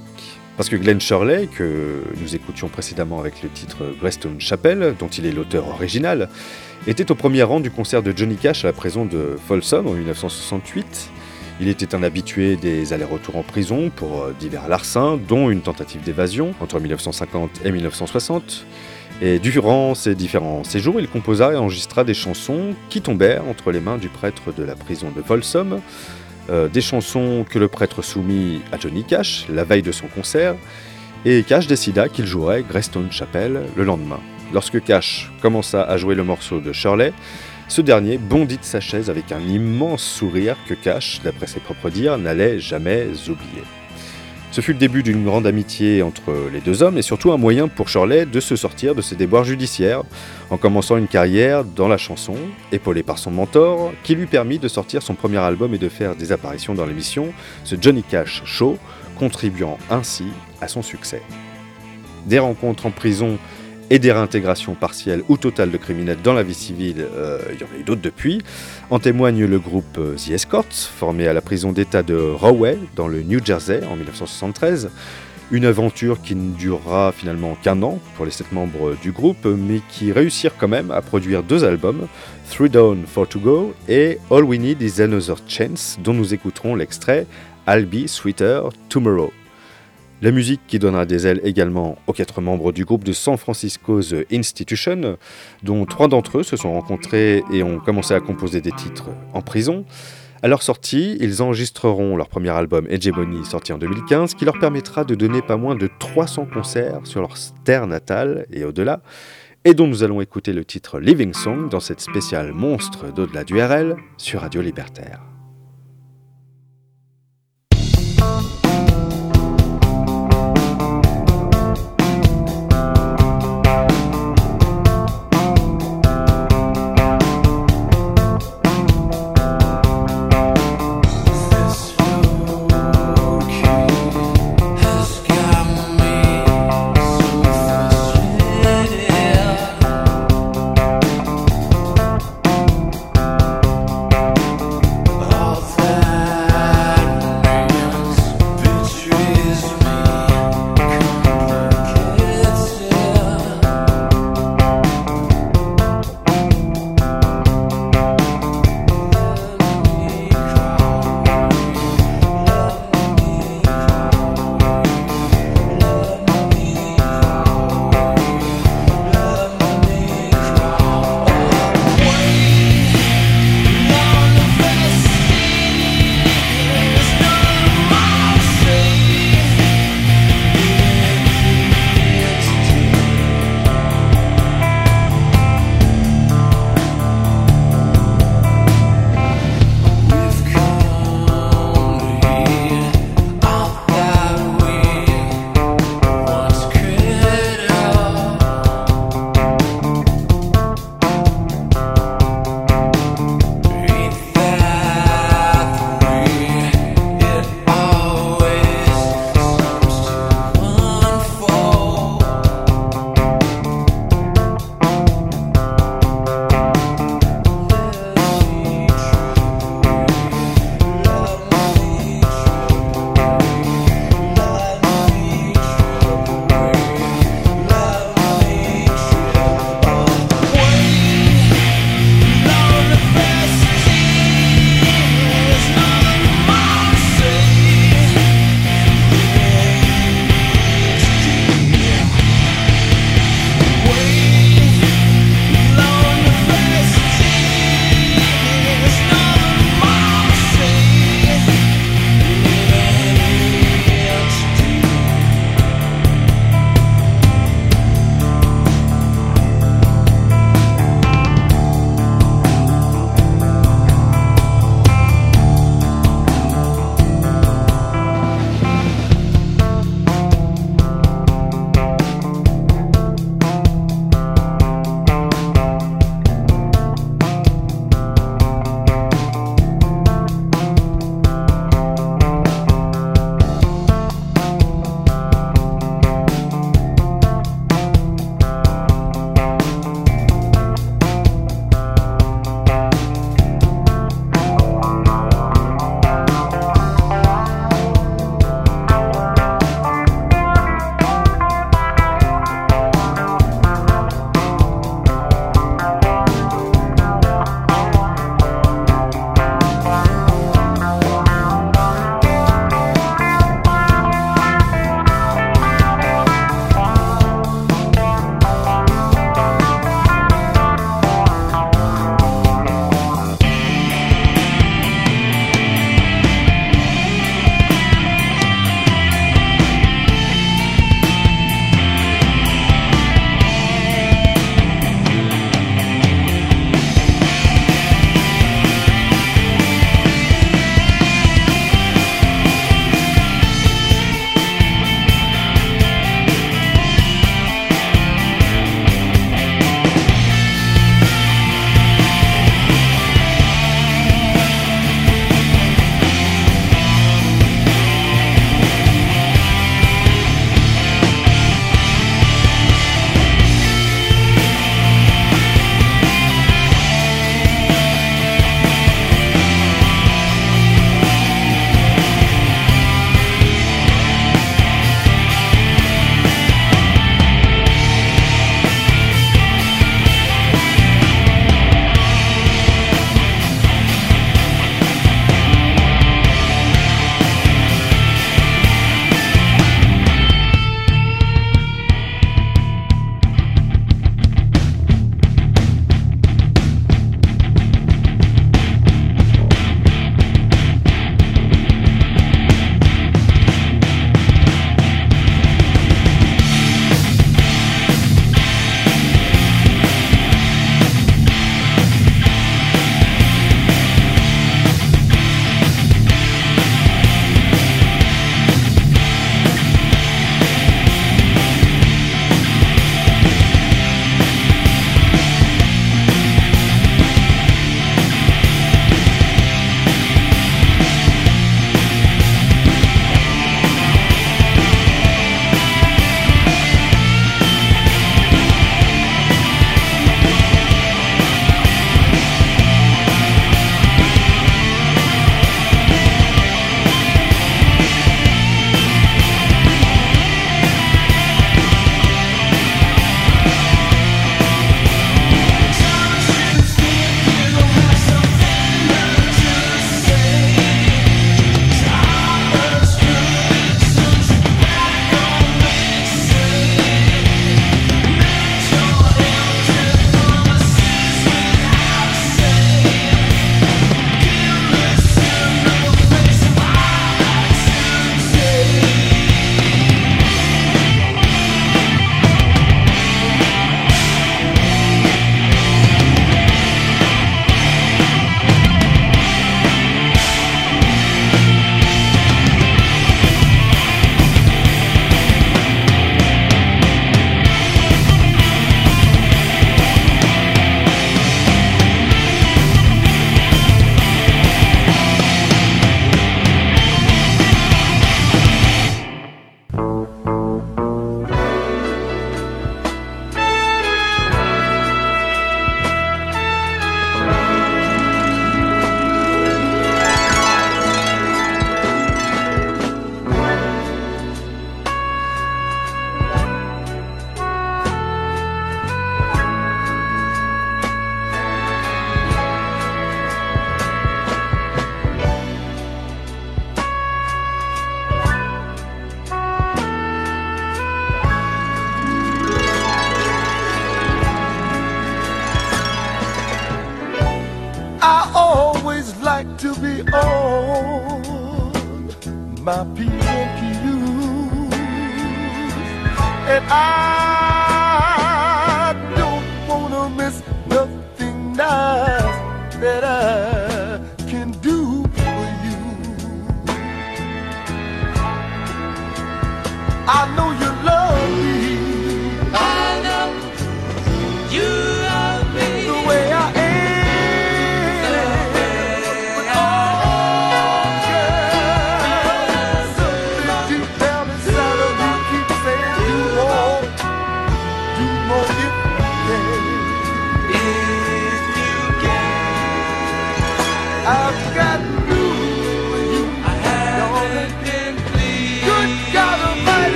Parce que Glenn Shirley, que nous écoutions précédemment avec le titre Greystone Chapel, dont il est l'auteur original, était au premier rang du concert de Johnny Cash à la prison de Folsom en 1968. Il était un habitué des allers-retours en prison pour euh, divers larcins, dont une tentative d'évasion entre 1950 et 1960. Et durant ces différents séjours, il composa et enregistra des chansons qui tombèrent entre les mains du prêtre de la prison de Folsom, euh, des chansons que le prêtre soumit à Johnny Cash la veille de son concert, et Cash décida qu'il jouerait Greystone Chapel le lendemain. Lorsque Cash commença à jouer le morceau de Shirley, ce dernier bondit de sa chaise avec un immense sourire que Cash, d'après ses propres dires, n'allait jamais oublier. Ce fut le début d'une grande amitié entre les deux hommes et surtout un moyen pour Shirley de se sortir de ses déboires judiciaires en commençant une carrière dans la chanson, épaulée par son mentor, qui lui permit de sortir son premier album et de faire des apparitions dans l'émission The Johnny Cash Show, contribuant ainsi à son succès. Des rencontres en prison et des réintégrations partielles ou totales de criminels dans la vie civile, euh, il y en a eu d'autres depuis. En témoigne le groupe euh, The Escorts, formé à la prison d'État de Rahway, dans le New Jersey, en 1973. Une aventure qui ne durera finalement qu'un an pour les sept membres du groupe, mais qui réussirent quand même à produire deux albums, Three Down, Four to Go et All We Need Is Another Chance, dont nous écouterons l'extrait I'll Be Sweeter Tomorrow. La musique qui donnera des ailes également aux quatre membres du groupe de San Francisco The Institution, dont trois d'entre eux se sont rencontrés et ont commencé à composer des titres en prison. À leur sortie, ils enregistreront leur premier album Hegemony, sorti en 2015, qui leur permettra de donner pas moins de 300 concerts sur leur terre natale et au-delà, et dont nous allons écouter le titre Living Song dans cette spéciale monstre d'au-delà du RL sur Radio Libertaire.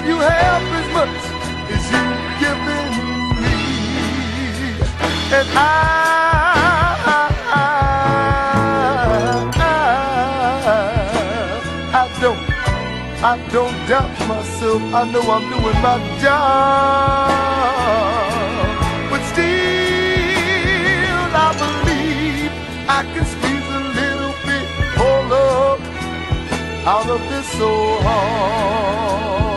Give you half as much as you've given me. And I, I, don't, I don't doubt myself. I know I'm doing my job. But still, I believe I can squeeze a little bit more love out of this so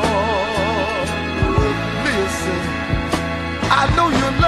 know you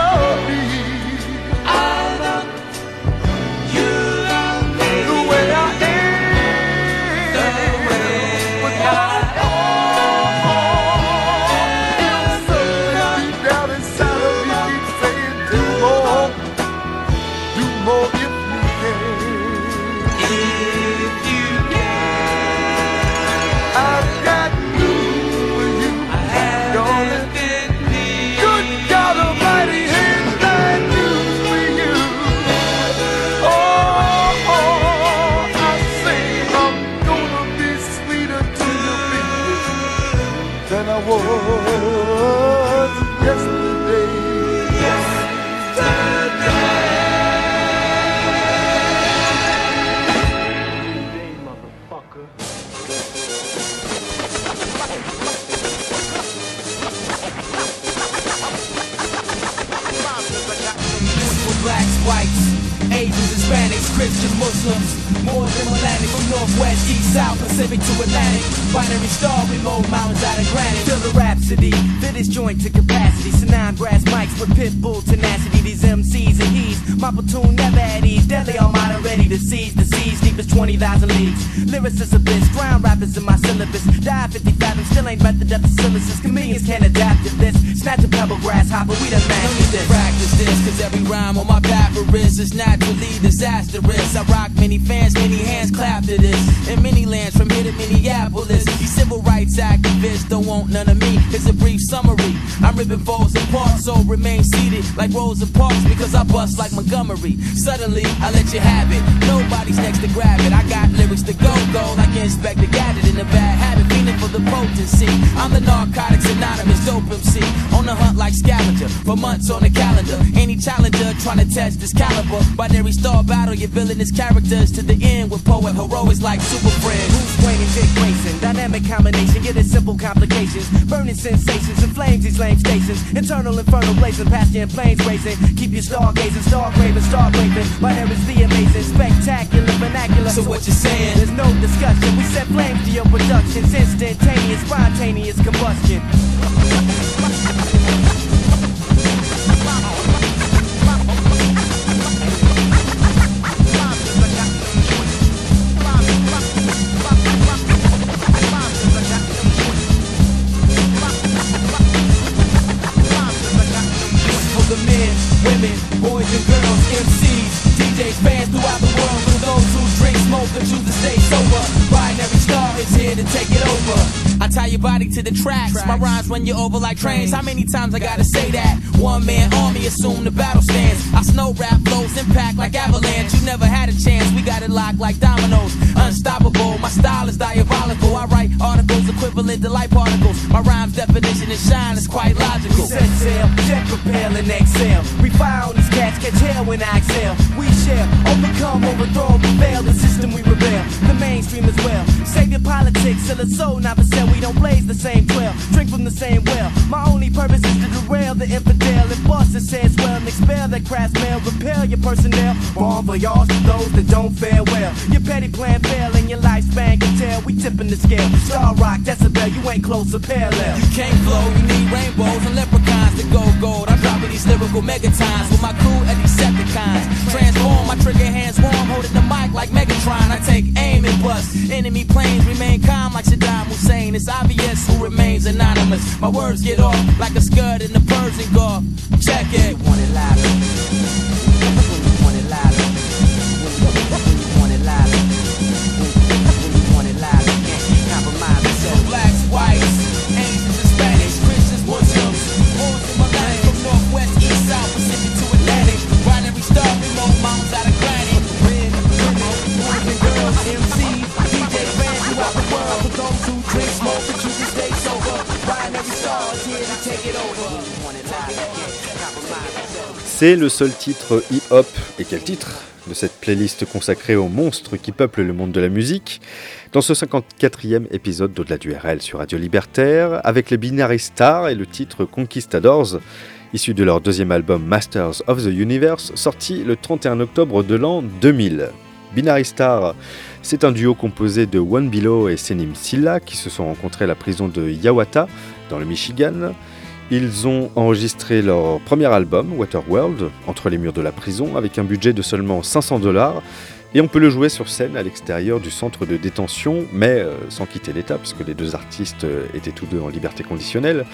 South, Pacific to Atlantic. Binary star, we mold mountains out of granite. Feel the rhapsody, fill this joint to capacity. Sinine brass mics with pit bull tenacity. These MCs and he's my platoon never at ease. Deadly armada ready to seize the seas deep as 20,000 leagues. Lyricists abyss, ground rappers in my syllabus. Die 50 still ain't met the depth of silicis. Chameleons can't adapt to this. Snatch a pebble, grasshopper, we done mastered this. Practice this, cause every rhyme on my papyrus is naturally disastrous. I rock many fans, many hands clap to this. In many lands from here to Minneapolis, these civil rights activists don't want none of me. It's a brief summary. I'm ripping foes apart, so remain seated like Rosa Parks because I bust like Montgomery. Suddenly, I let you have it. Nobody's next to grab it. I got lyrics to go go like Inspector Gadget in a bad habit, feeling for the potency. I'm the Narcotics Anonymous dope MC on the hunt like scavenger for months on the calendar. Any challenger trying to test this caliber. Binary star battle, your villainous characters to the end with poet heroics like Super Friends. Bruce Wayne and Dick Grayson, dynamic combination, get it simple complications. Burning sensations and flames, these lame stations. Internal inferno blazing, past your planes racing. Keep your stargazing, star craving, star breaking. Binary is the amazing, spectacular, vernacular. So what you saying? There's no discussion. We set flames to your productions, instantaneous, spontaneous combustion. Body to the tracks. My rhymes run you over like trains. How many times I gotta say that? One man army assume the battle stands. I snow rap flows impact like avalanche. You never had a chance. We got it locked like dominoes. Unstoppable. My style is diabolical. I write articles equivalent to light particles. My rhyme's definition of shine is quite logical. Set sail, jet propel and exhale. We fire on these cats, catch hell when I exhale. We share, overcome, overthrow, prevail. The system we rebel, the mainstream as well. Savior politics, sell a soul, not for sale. We don't blaze the same trail, drink from the same well. My only purpose is to the infidel and bust it says well and expel that crass mail. Repel your personnel, bomb for y'all to those that don't fare well. Your petty plan fail and your lifespan can tell. We tipping the scale. Star rock, decibel, you ain't close to parallel. You can't flow, you need rainbows and leprechauns to go gold. I'm dropping these lyrical megatons with my crew at Decepticons. Transform my trigger hands warm, holding the mic like Megatron. I take aim and bust. Enemy planes remain calm like Saddam Hussein. It's obvious who remains anonymous. My words get off like a scud in the Persian Gulf. Check it. Want it. C'est le seul titre hip-hop, et quel titre de cette playlist consacrée aux monstres qui peuplent le monde de la musique, dans ce 54e épisode d'Au-delà du RL sur Radio Libertaire, avec les Binary Stars et le titre Conquistadors, issu de leur deuxième album Masters of the Universe, sorti le 31 octobre de l'an 2000. Binary Star, c'est un duo composé de One Below et Senim Silla qui se sont rencontrés à la prison de Yawata, dans le Michigan. Ils ont enregistré leur premier album, Waterworld, entre les murs de la prison, avec un budget de seulement 500 dollars. Et on peut le jouer sur scène à l'extérieur du centre de détention, mais euh, sans quitter l'État, puisque les deux artistes euh, étaient tous deux en liberté conditionnelle.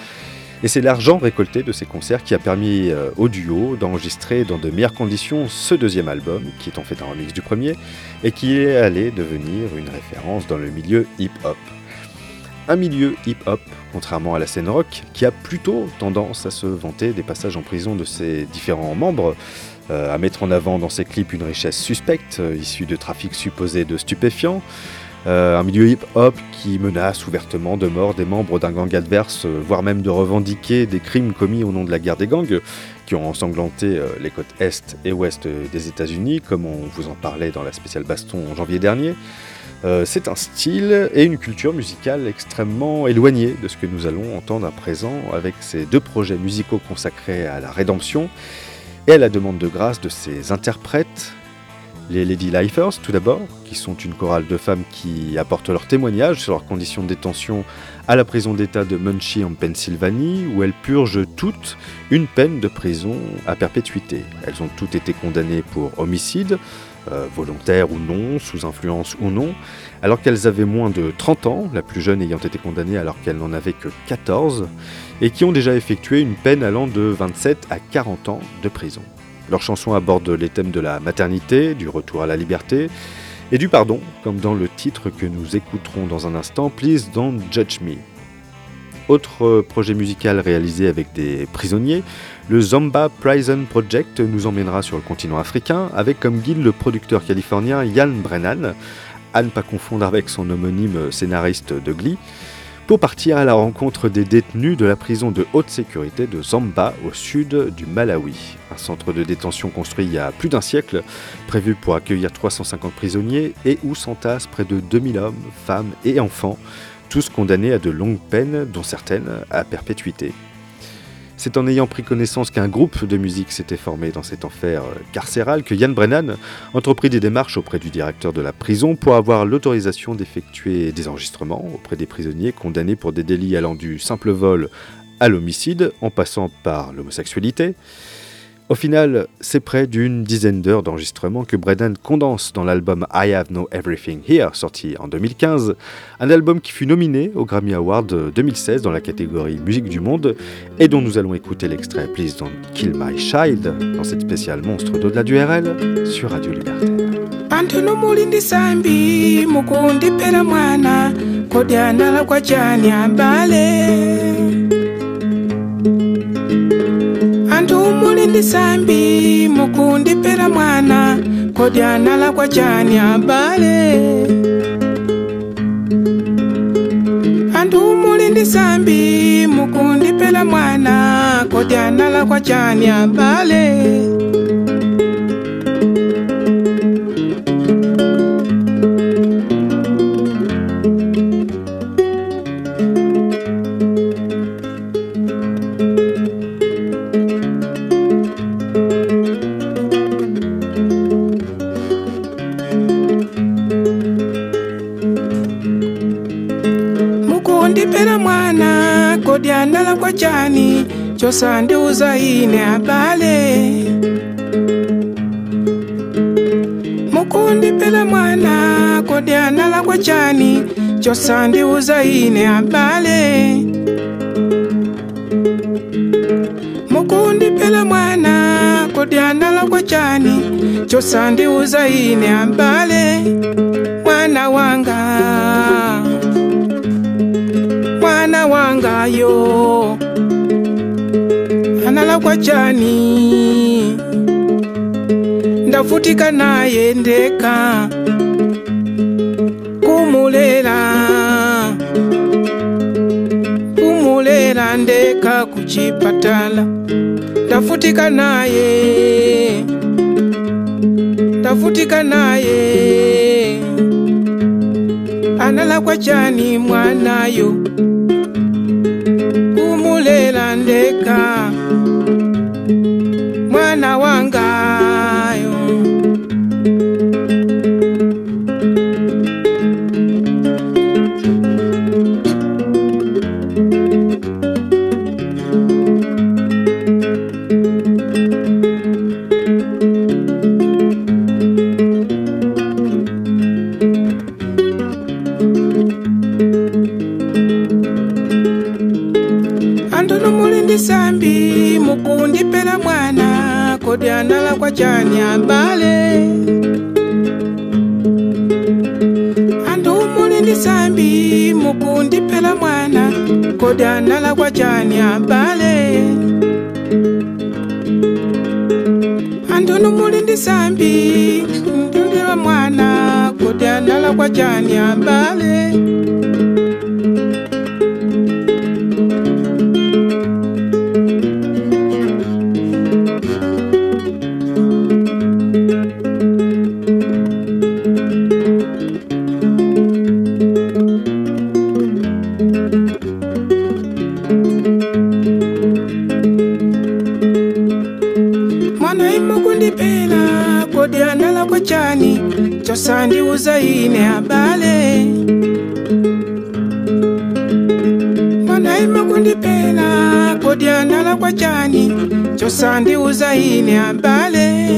Et c'est l'argent récolté de ces concerts qui a permis euh, au duo d'enregistrer dans de meilleures conditions ce deuxième album, qui est en fait un remix du premier, et qui est allé devenir une référence dans le milieu hip-hop. Un milieu hip-hop, contrairement à la scène rock, qui a plutôt tendance à se vanter des passages en prison de ses différents membres, euh, à mettre en avant dans ses clips une richesse suspecte, euh, issue de trafic supposé de stupéfiants, euh, un milieu hip-hop qui menace ouvertement de mort des membres d'un gang adverse, voire même de revendiquer des crimes commis au nom de la guerre des gangs, qui ont ensanglanté les côtes est et ouest des États-Unis, comme on vous en parlait dans la spéciale Baston en janvier dernier. Euh, c'est un style et une culture musicale extrêmement éloignés de ce que nous allons entendre à présent avec ces deux projets musicaux consacrés à la rédemption et à la demande de grâce de ses interprètes. Les Lady Lifers, tout d'abord, qui sont une chorale de femmes qui apportent leur témoignage sur leurs conditions de détention à la prison d'État de Muncie en Pennsylvanie, où elles purgent toutes une peine de prison à perpétuité. Elles ont toutes été condamnées pour homicide, euh, volontaire ou non, sous influence ou non, alors qu'elles avaient moins de 30 ans, la plus jeune ayant été condamnée alors qu'elle n'en avait que 14, et qui ont déjà effectué une peine allant de 27 à 40 ans de prison. Leurs chansons abordent les thèmes de la maternité, du retour à la liberté et du pardon, comme dans le titre que nous écouterons dans un instant, Please Don't Judge Me. Autre euh, projet musical réalisé avec des prisonniers, le Zomba Prison Project nous emmènera sur le continent africain avec comme guide le producteur californien Ian Brennan, à ne pas confondre avec son homonyme scénariste de Glee, pour partir à la rencontre des détenus de la prison de haute sécurité de Zamba au sud du Malawi. Un centre de détention construit il y a plus d'un siècle, prévu pour accueillir 350 prisonniers et où s'entassent près de 2000 hommes, femmes et enfants, tous condamnés à de longues peines, dont certaines à perpétuité. C'est en ayant pris connaissance qu'un groupe de musique s'était formé dans cet enfer euh, carcéral que Yann Brennan entreprit des démarches auprès du directeur de la prison pour avoir l'autorisation d'effectuer des enregistrements auprès des prisonniers condamnés pour des délits allant du simple vol à l'homicide en passant par l'homosexualité. Au final, c'est près d'une dizaine d'heures d'enregistrement que Brennan condense dans l'album I Have No Everything Here, sorti en 2015, un album qui fut nominé au Grammy Award 2016 dans la catégorie Musique du Monde, et dont nous allons écouter l'extrait Please Don't Kill My Child dans cette spéciale monstre d'au-delà du RL sur Radio Libertaire. mulindi sambi mukundipela mwana kodyanala kwa chani abale. Andu mulindi sambi mukundipela mwana kodyanala kwa chani abale. diana la kwa chani chosande uzaine abale. Mukundi pela mwana kwa diana la kwa chani chosande uzaine abale. Mukundi pela mwana kwa diana la kwa chani chosande uzaine abale. Mwana wanga. nayo. Hanala kwa chani ndafutika naye ndeka kumulela kumulela ndeka kuchipatala ndafutika naye ndafutika naye. Analakwa chani mwanayo. elandeka sambi mukundi phela mwana kodwa nalakwa jani abale andona umulindi sambi mtundilwa mwana kodwa nalakwa jani abale usandiuza ine habale mwanaimekundipela ima kundipela kodyanala kwa chani. Chosandiuza ine habale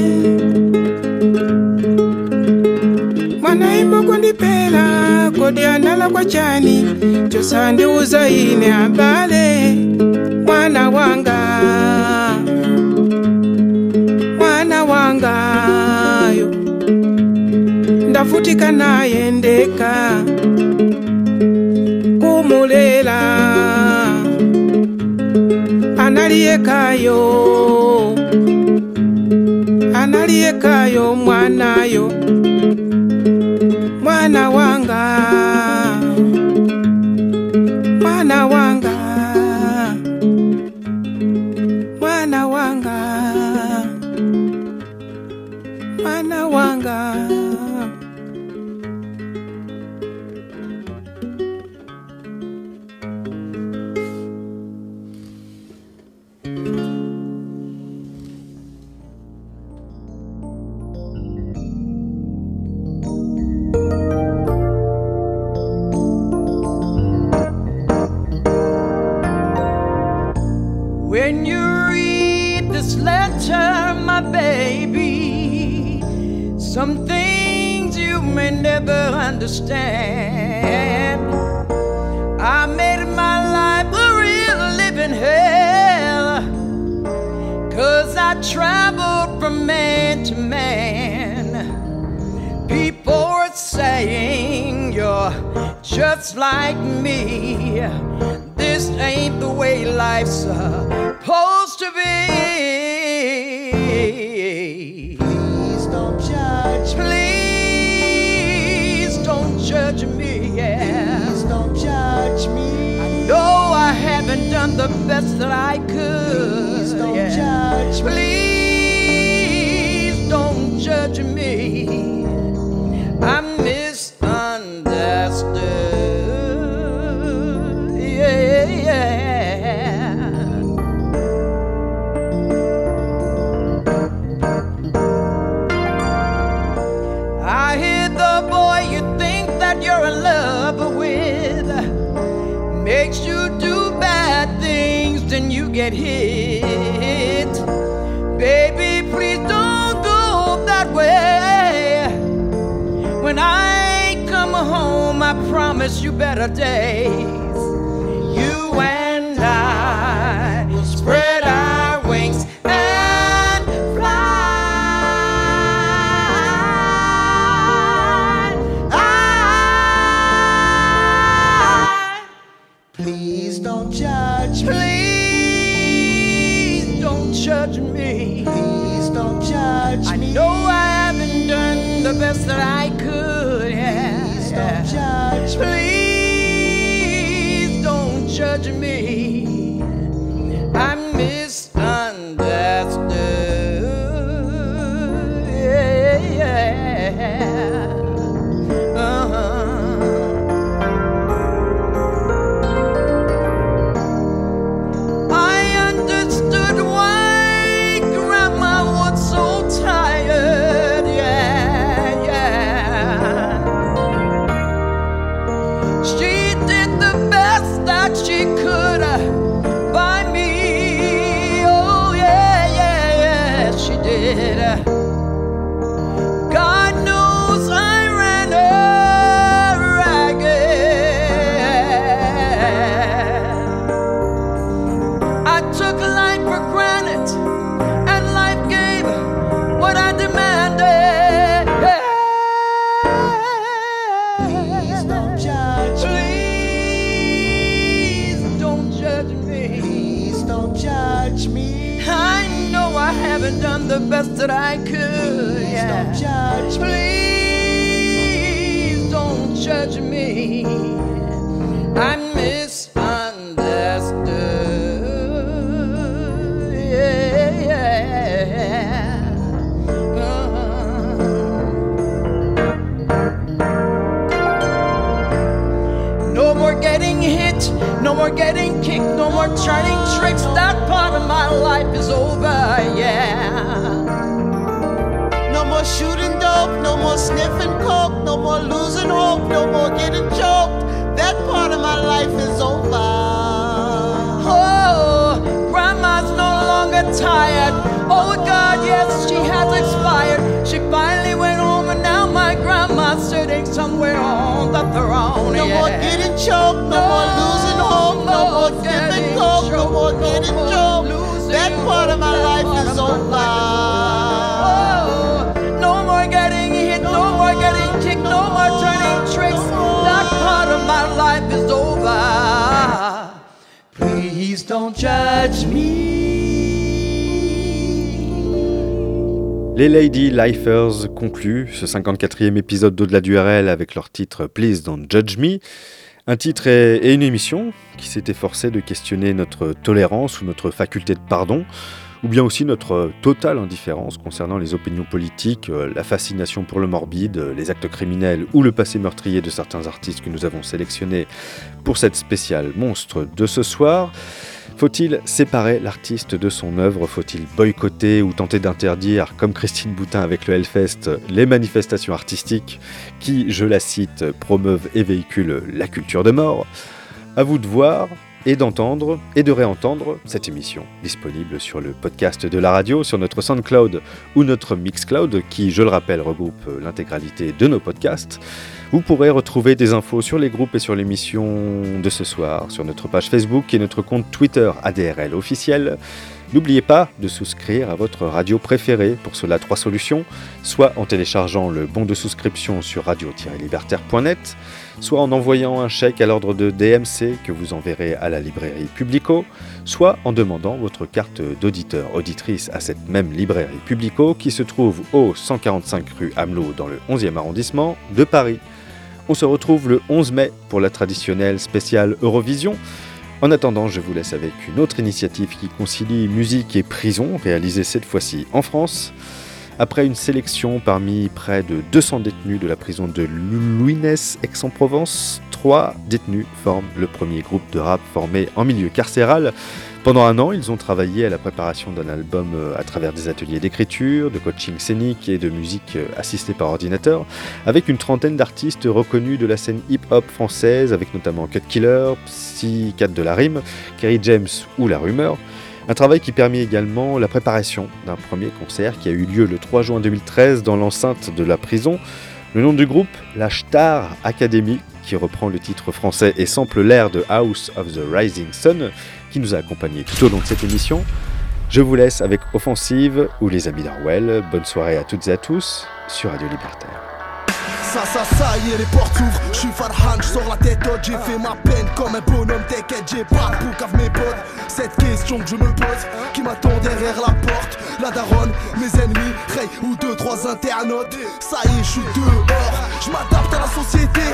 mana ima kwa chani. Chosandiuza ine habale mwana wanga. Mwana wanga. nafutika nayendeka kumulela. Analiyekayo analiyekayo mwanayo. Best that I get hit. Baby, please don't go that way. When I come home, I promise you better days. Lifers concluent ce 54e épisode d'Au-delà du RL avec leur titre Please Don't Judge Me. Un titre et une émission qui s'est efforcé de questionner notre tolérance ou notre faculté de pardon, ou bien aussi notre totale indifférence concernant les opinions politiques, euh, la fascination pour le morbide, euh, les actes criminels ou le passé meurtrier de certains artistes que nous avons sélectionnés pour cette spéciale monstre de ce soir. Faut-il séparer l'artiste de son œuvre? Faut-il boycotter ou tenter d'interdire, comme Christine Boutin avec le Hellfest, les manifestations artistiques qui, je la cite, promeuvent et véhiculent la culture de mort? À vous de voir et d'entendre et de réentendre cette émission, disponible sur le podcast de la radio, sur notre SoundCloud ou notre Mixcloud, qui, je le rappelle, regroupe l'intégralité de nos podcasts. Vous pourrez retrouver des infos sur les groupes et sur l'émission de ce soir, sur notre page Facebook et notre compte Twitter ADRL officiel. N'oubliez pas de souscrire à votre radio préférée. Pour cela, trois solutions. Soit en téléchargeant le bon de souscription sur radio-libertaire.net, soit en envoyant un chèque à l'ordre de DMC que vous enverrez à la librairie Publico, soit en demandant votre carte d'auditeur auditrice à cette même librairie Publico qui se trouve au 145 rue Hamelot dans le 11e arrondissement de Paris. On se retrouve le 11 mai pour la traditionnelle spéciale Eurovision. En attendant, je vous laisse avec une autre initiative qui concilie musique et prison, réalisée cette fois-ci en France. Après une sélection parmi près de 200 détenus de la prison de Louinès, Aix-en-Provence, trois détenus forment le premier groupe de rap formé en milieu carcéral. Pendant un an, ils ont travaillé à la préparation d'un album euh, à travers des ateliers d'écriture, de coaching scénique et de musique euh, assistée par ordinateur, avec une trentaine d'artistes reconnus de la scène hip-hop française, avec notamment Cut Killer, Psy 4 de la Rime, Kerry James ou La Rumeur. Un travail qui permet également la préparation d'un premier concert qui a eu lieu le 3 juin 2013 dans l'enceinte de la prison. Le nom du groupe, la Star Academy, qui reprend le titre français et sample l'air de House of the Rising Sun, qui nous a accompagnés tout au long de cette émission. Je vous laisse avec Offensive ou les amis d'Arwell. Bonne soirée à toutes et à tous sur Radio Libertaire. Ça, ça, ça y est, les portes s'ouvrent. Je suis Farhan, je sors la tête haute. J'ai fait ma peine comme un bonhomme. T'inquiète, j'ai pas de bouc avec mes potes. Cette question que je me pose, qui m'attend derrière la porte? La daronne, mes ennemis, Ray ou deux, trois internautes. Ça y est, je suis dehors. Je m'adapte à la société.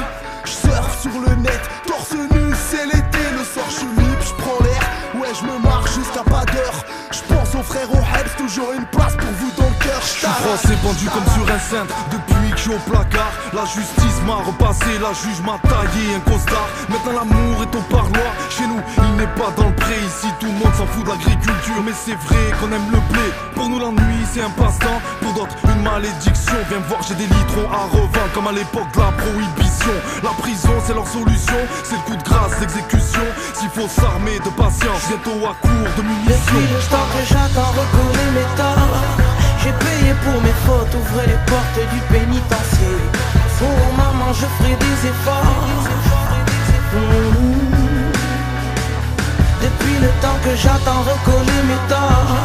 Je sur le net, torse nu, c'est l'été. Le soir, je suis libre, je prends l'air. Ouais, je me marche jusqu'à pas d'heure. Je pense aux frères au Hebs, toujours une place pour vous dans le cœur. Je suis français pendu comme sur un cintre Depuis que je suis au placard La justice m'a repassé La juge m'a taillé un costard. Maintenant l'amour est au parloir. Chez nous il n'est pas dans le pré. Ici tout le monde s'en fout de l'agriculture Mais c'est vrai qu'on aime le blé. Pour nous l'ennui c'est un passe-temps. Pour d'autres une malédiction. Viens voir j'ai des litrons à revendre. Comme à l'époque de la prohibition. La prison c'est leur solution. C'est le coup de grâce l'exécution S'il faut s'armer de patience Bientôt à court de munitions. Depuis le j'attends reconnaît mes torts J'ai payé pour mes fautes, ouvrez les portes du pénitencier Oh maman, je ferai des efforts. Depuis le temps que j'attends reconnaît mes torts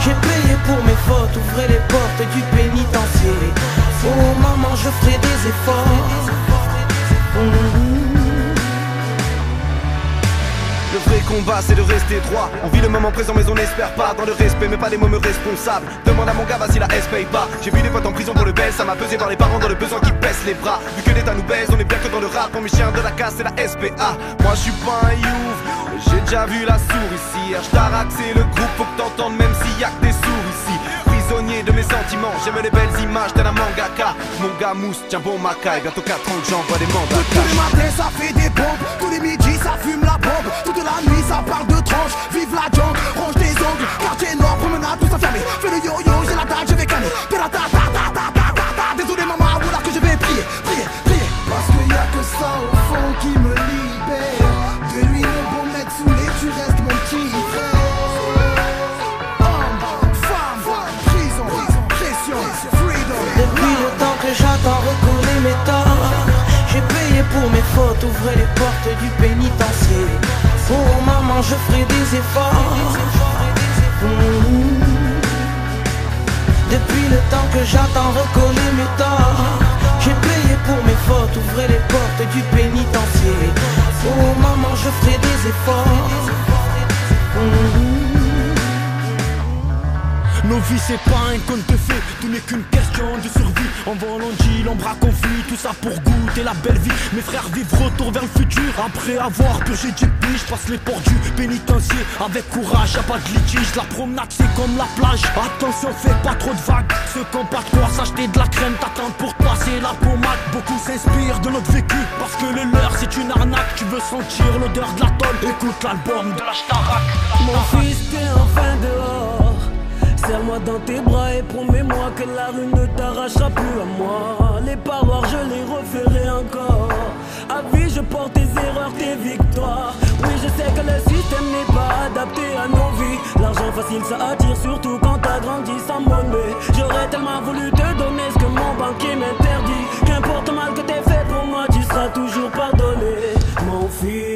J'ai payé pour mes fautes, ouvrez les portes du pénitencier Oh maman, je ferai des efforts. Le vrai combat c'est de rester droit. On vit le moment présent mais on n'espère pas. Dans le respect mais pas des me responsables. Demande à mon gars vas-y la S paye pas. J'ai vu des potes en prison pour le baisse. Ça m'a pesé voir les parents dans le besoin qui baissent les bras. Vu que l'état nous baise on est bien que dans le rap. Pour mes chiens de la casse c'est la SPA Moi je suis pas un youf J'ai déjà vu la souricière J't'arraque c'est le groupe faut que t'entendes même s'il y a que des sourds ici. Prisonnier de mes sentiments. J'aime les belles images tel un mangaka Mon gars mousse tiens bon macaille Bientôt 4 ans j'envoie des mandats. Ça fait des bombes, tous les ça fume la bombe, toute la nuit ça parle de tranche, vive la jungle, range des ongles, quartier nord, promenade, tout ça fermé, fais le yo-yo, j'ai la dalle, je vais canner, ta ta ta ta ta ta ta ta désolé maman, voilà que je vais prier, prier, prier, parce qu'il y a que ça au fond qui me libère, de lui le bon mec saoulé, tu restes mon petit homme, femme, prison, pression, freedom, Depuis le temps que j'attends reconnaît mes torts. J'ai payé pour mes fautes, ouvrez les portes du pénitencier Oh maman, je ferai des efforts Mmh. Depuis le temps que j'attends reconnaît mes torts J'ai payé pour mes fautes, ouvrez les portes du pénitencier Oh maman, je ferai des efforts. Nos vies c'est pas un conte de fées, tout n'est qu'une question de survie. En volant deal, en bras conflit, tout ça pour goûter la belle vie. Mes frères vivent retour vers le futur. Après avoir purgé du je passe les portes du pénitencier. Avec courage, y'a pas de litige, la promenade c'est comme la plage. Attention fais pas trop de vagues, ceux qui ont de s'acheter de la crème T'attends pour te passer la pommade. Beaucoup s'inspirent de notre vécu, parce que le leur c'est une arnaque. Tu veux sentir l'odeur de la écoute l'album de la Starac. Mon fils, t'es enfin dehors. Serre-moi dans tes bras et promets-moi que la rue ne t'arrachera plus à moi. Les parois, je les referai encore. À vie, je porte tes erreurs, tes victoires. Oui, je sais que le système n'est pas adapté à nos vies. L'argent facile, ça attire surtout quand t'as grandi sans monnaie. J'aurais tellement voulu te donner ce que mon banquier m'interdit. Qu'importe mal que t'aies fait pour moi, tu seras toujours pardonné. Mon fils.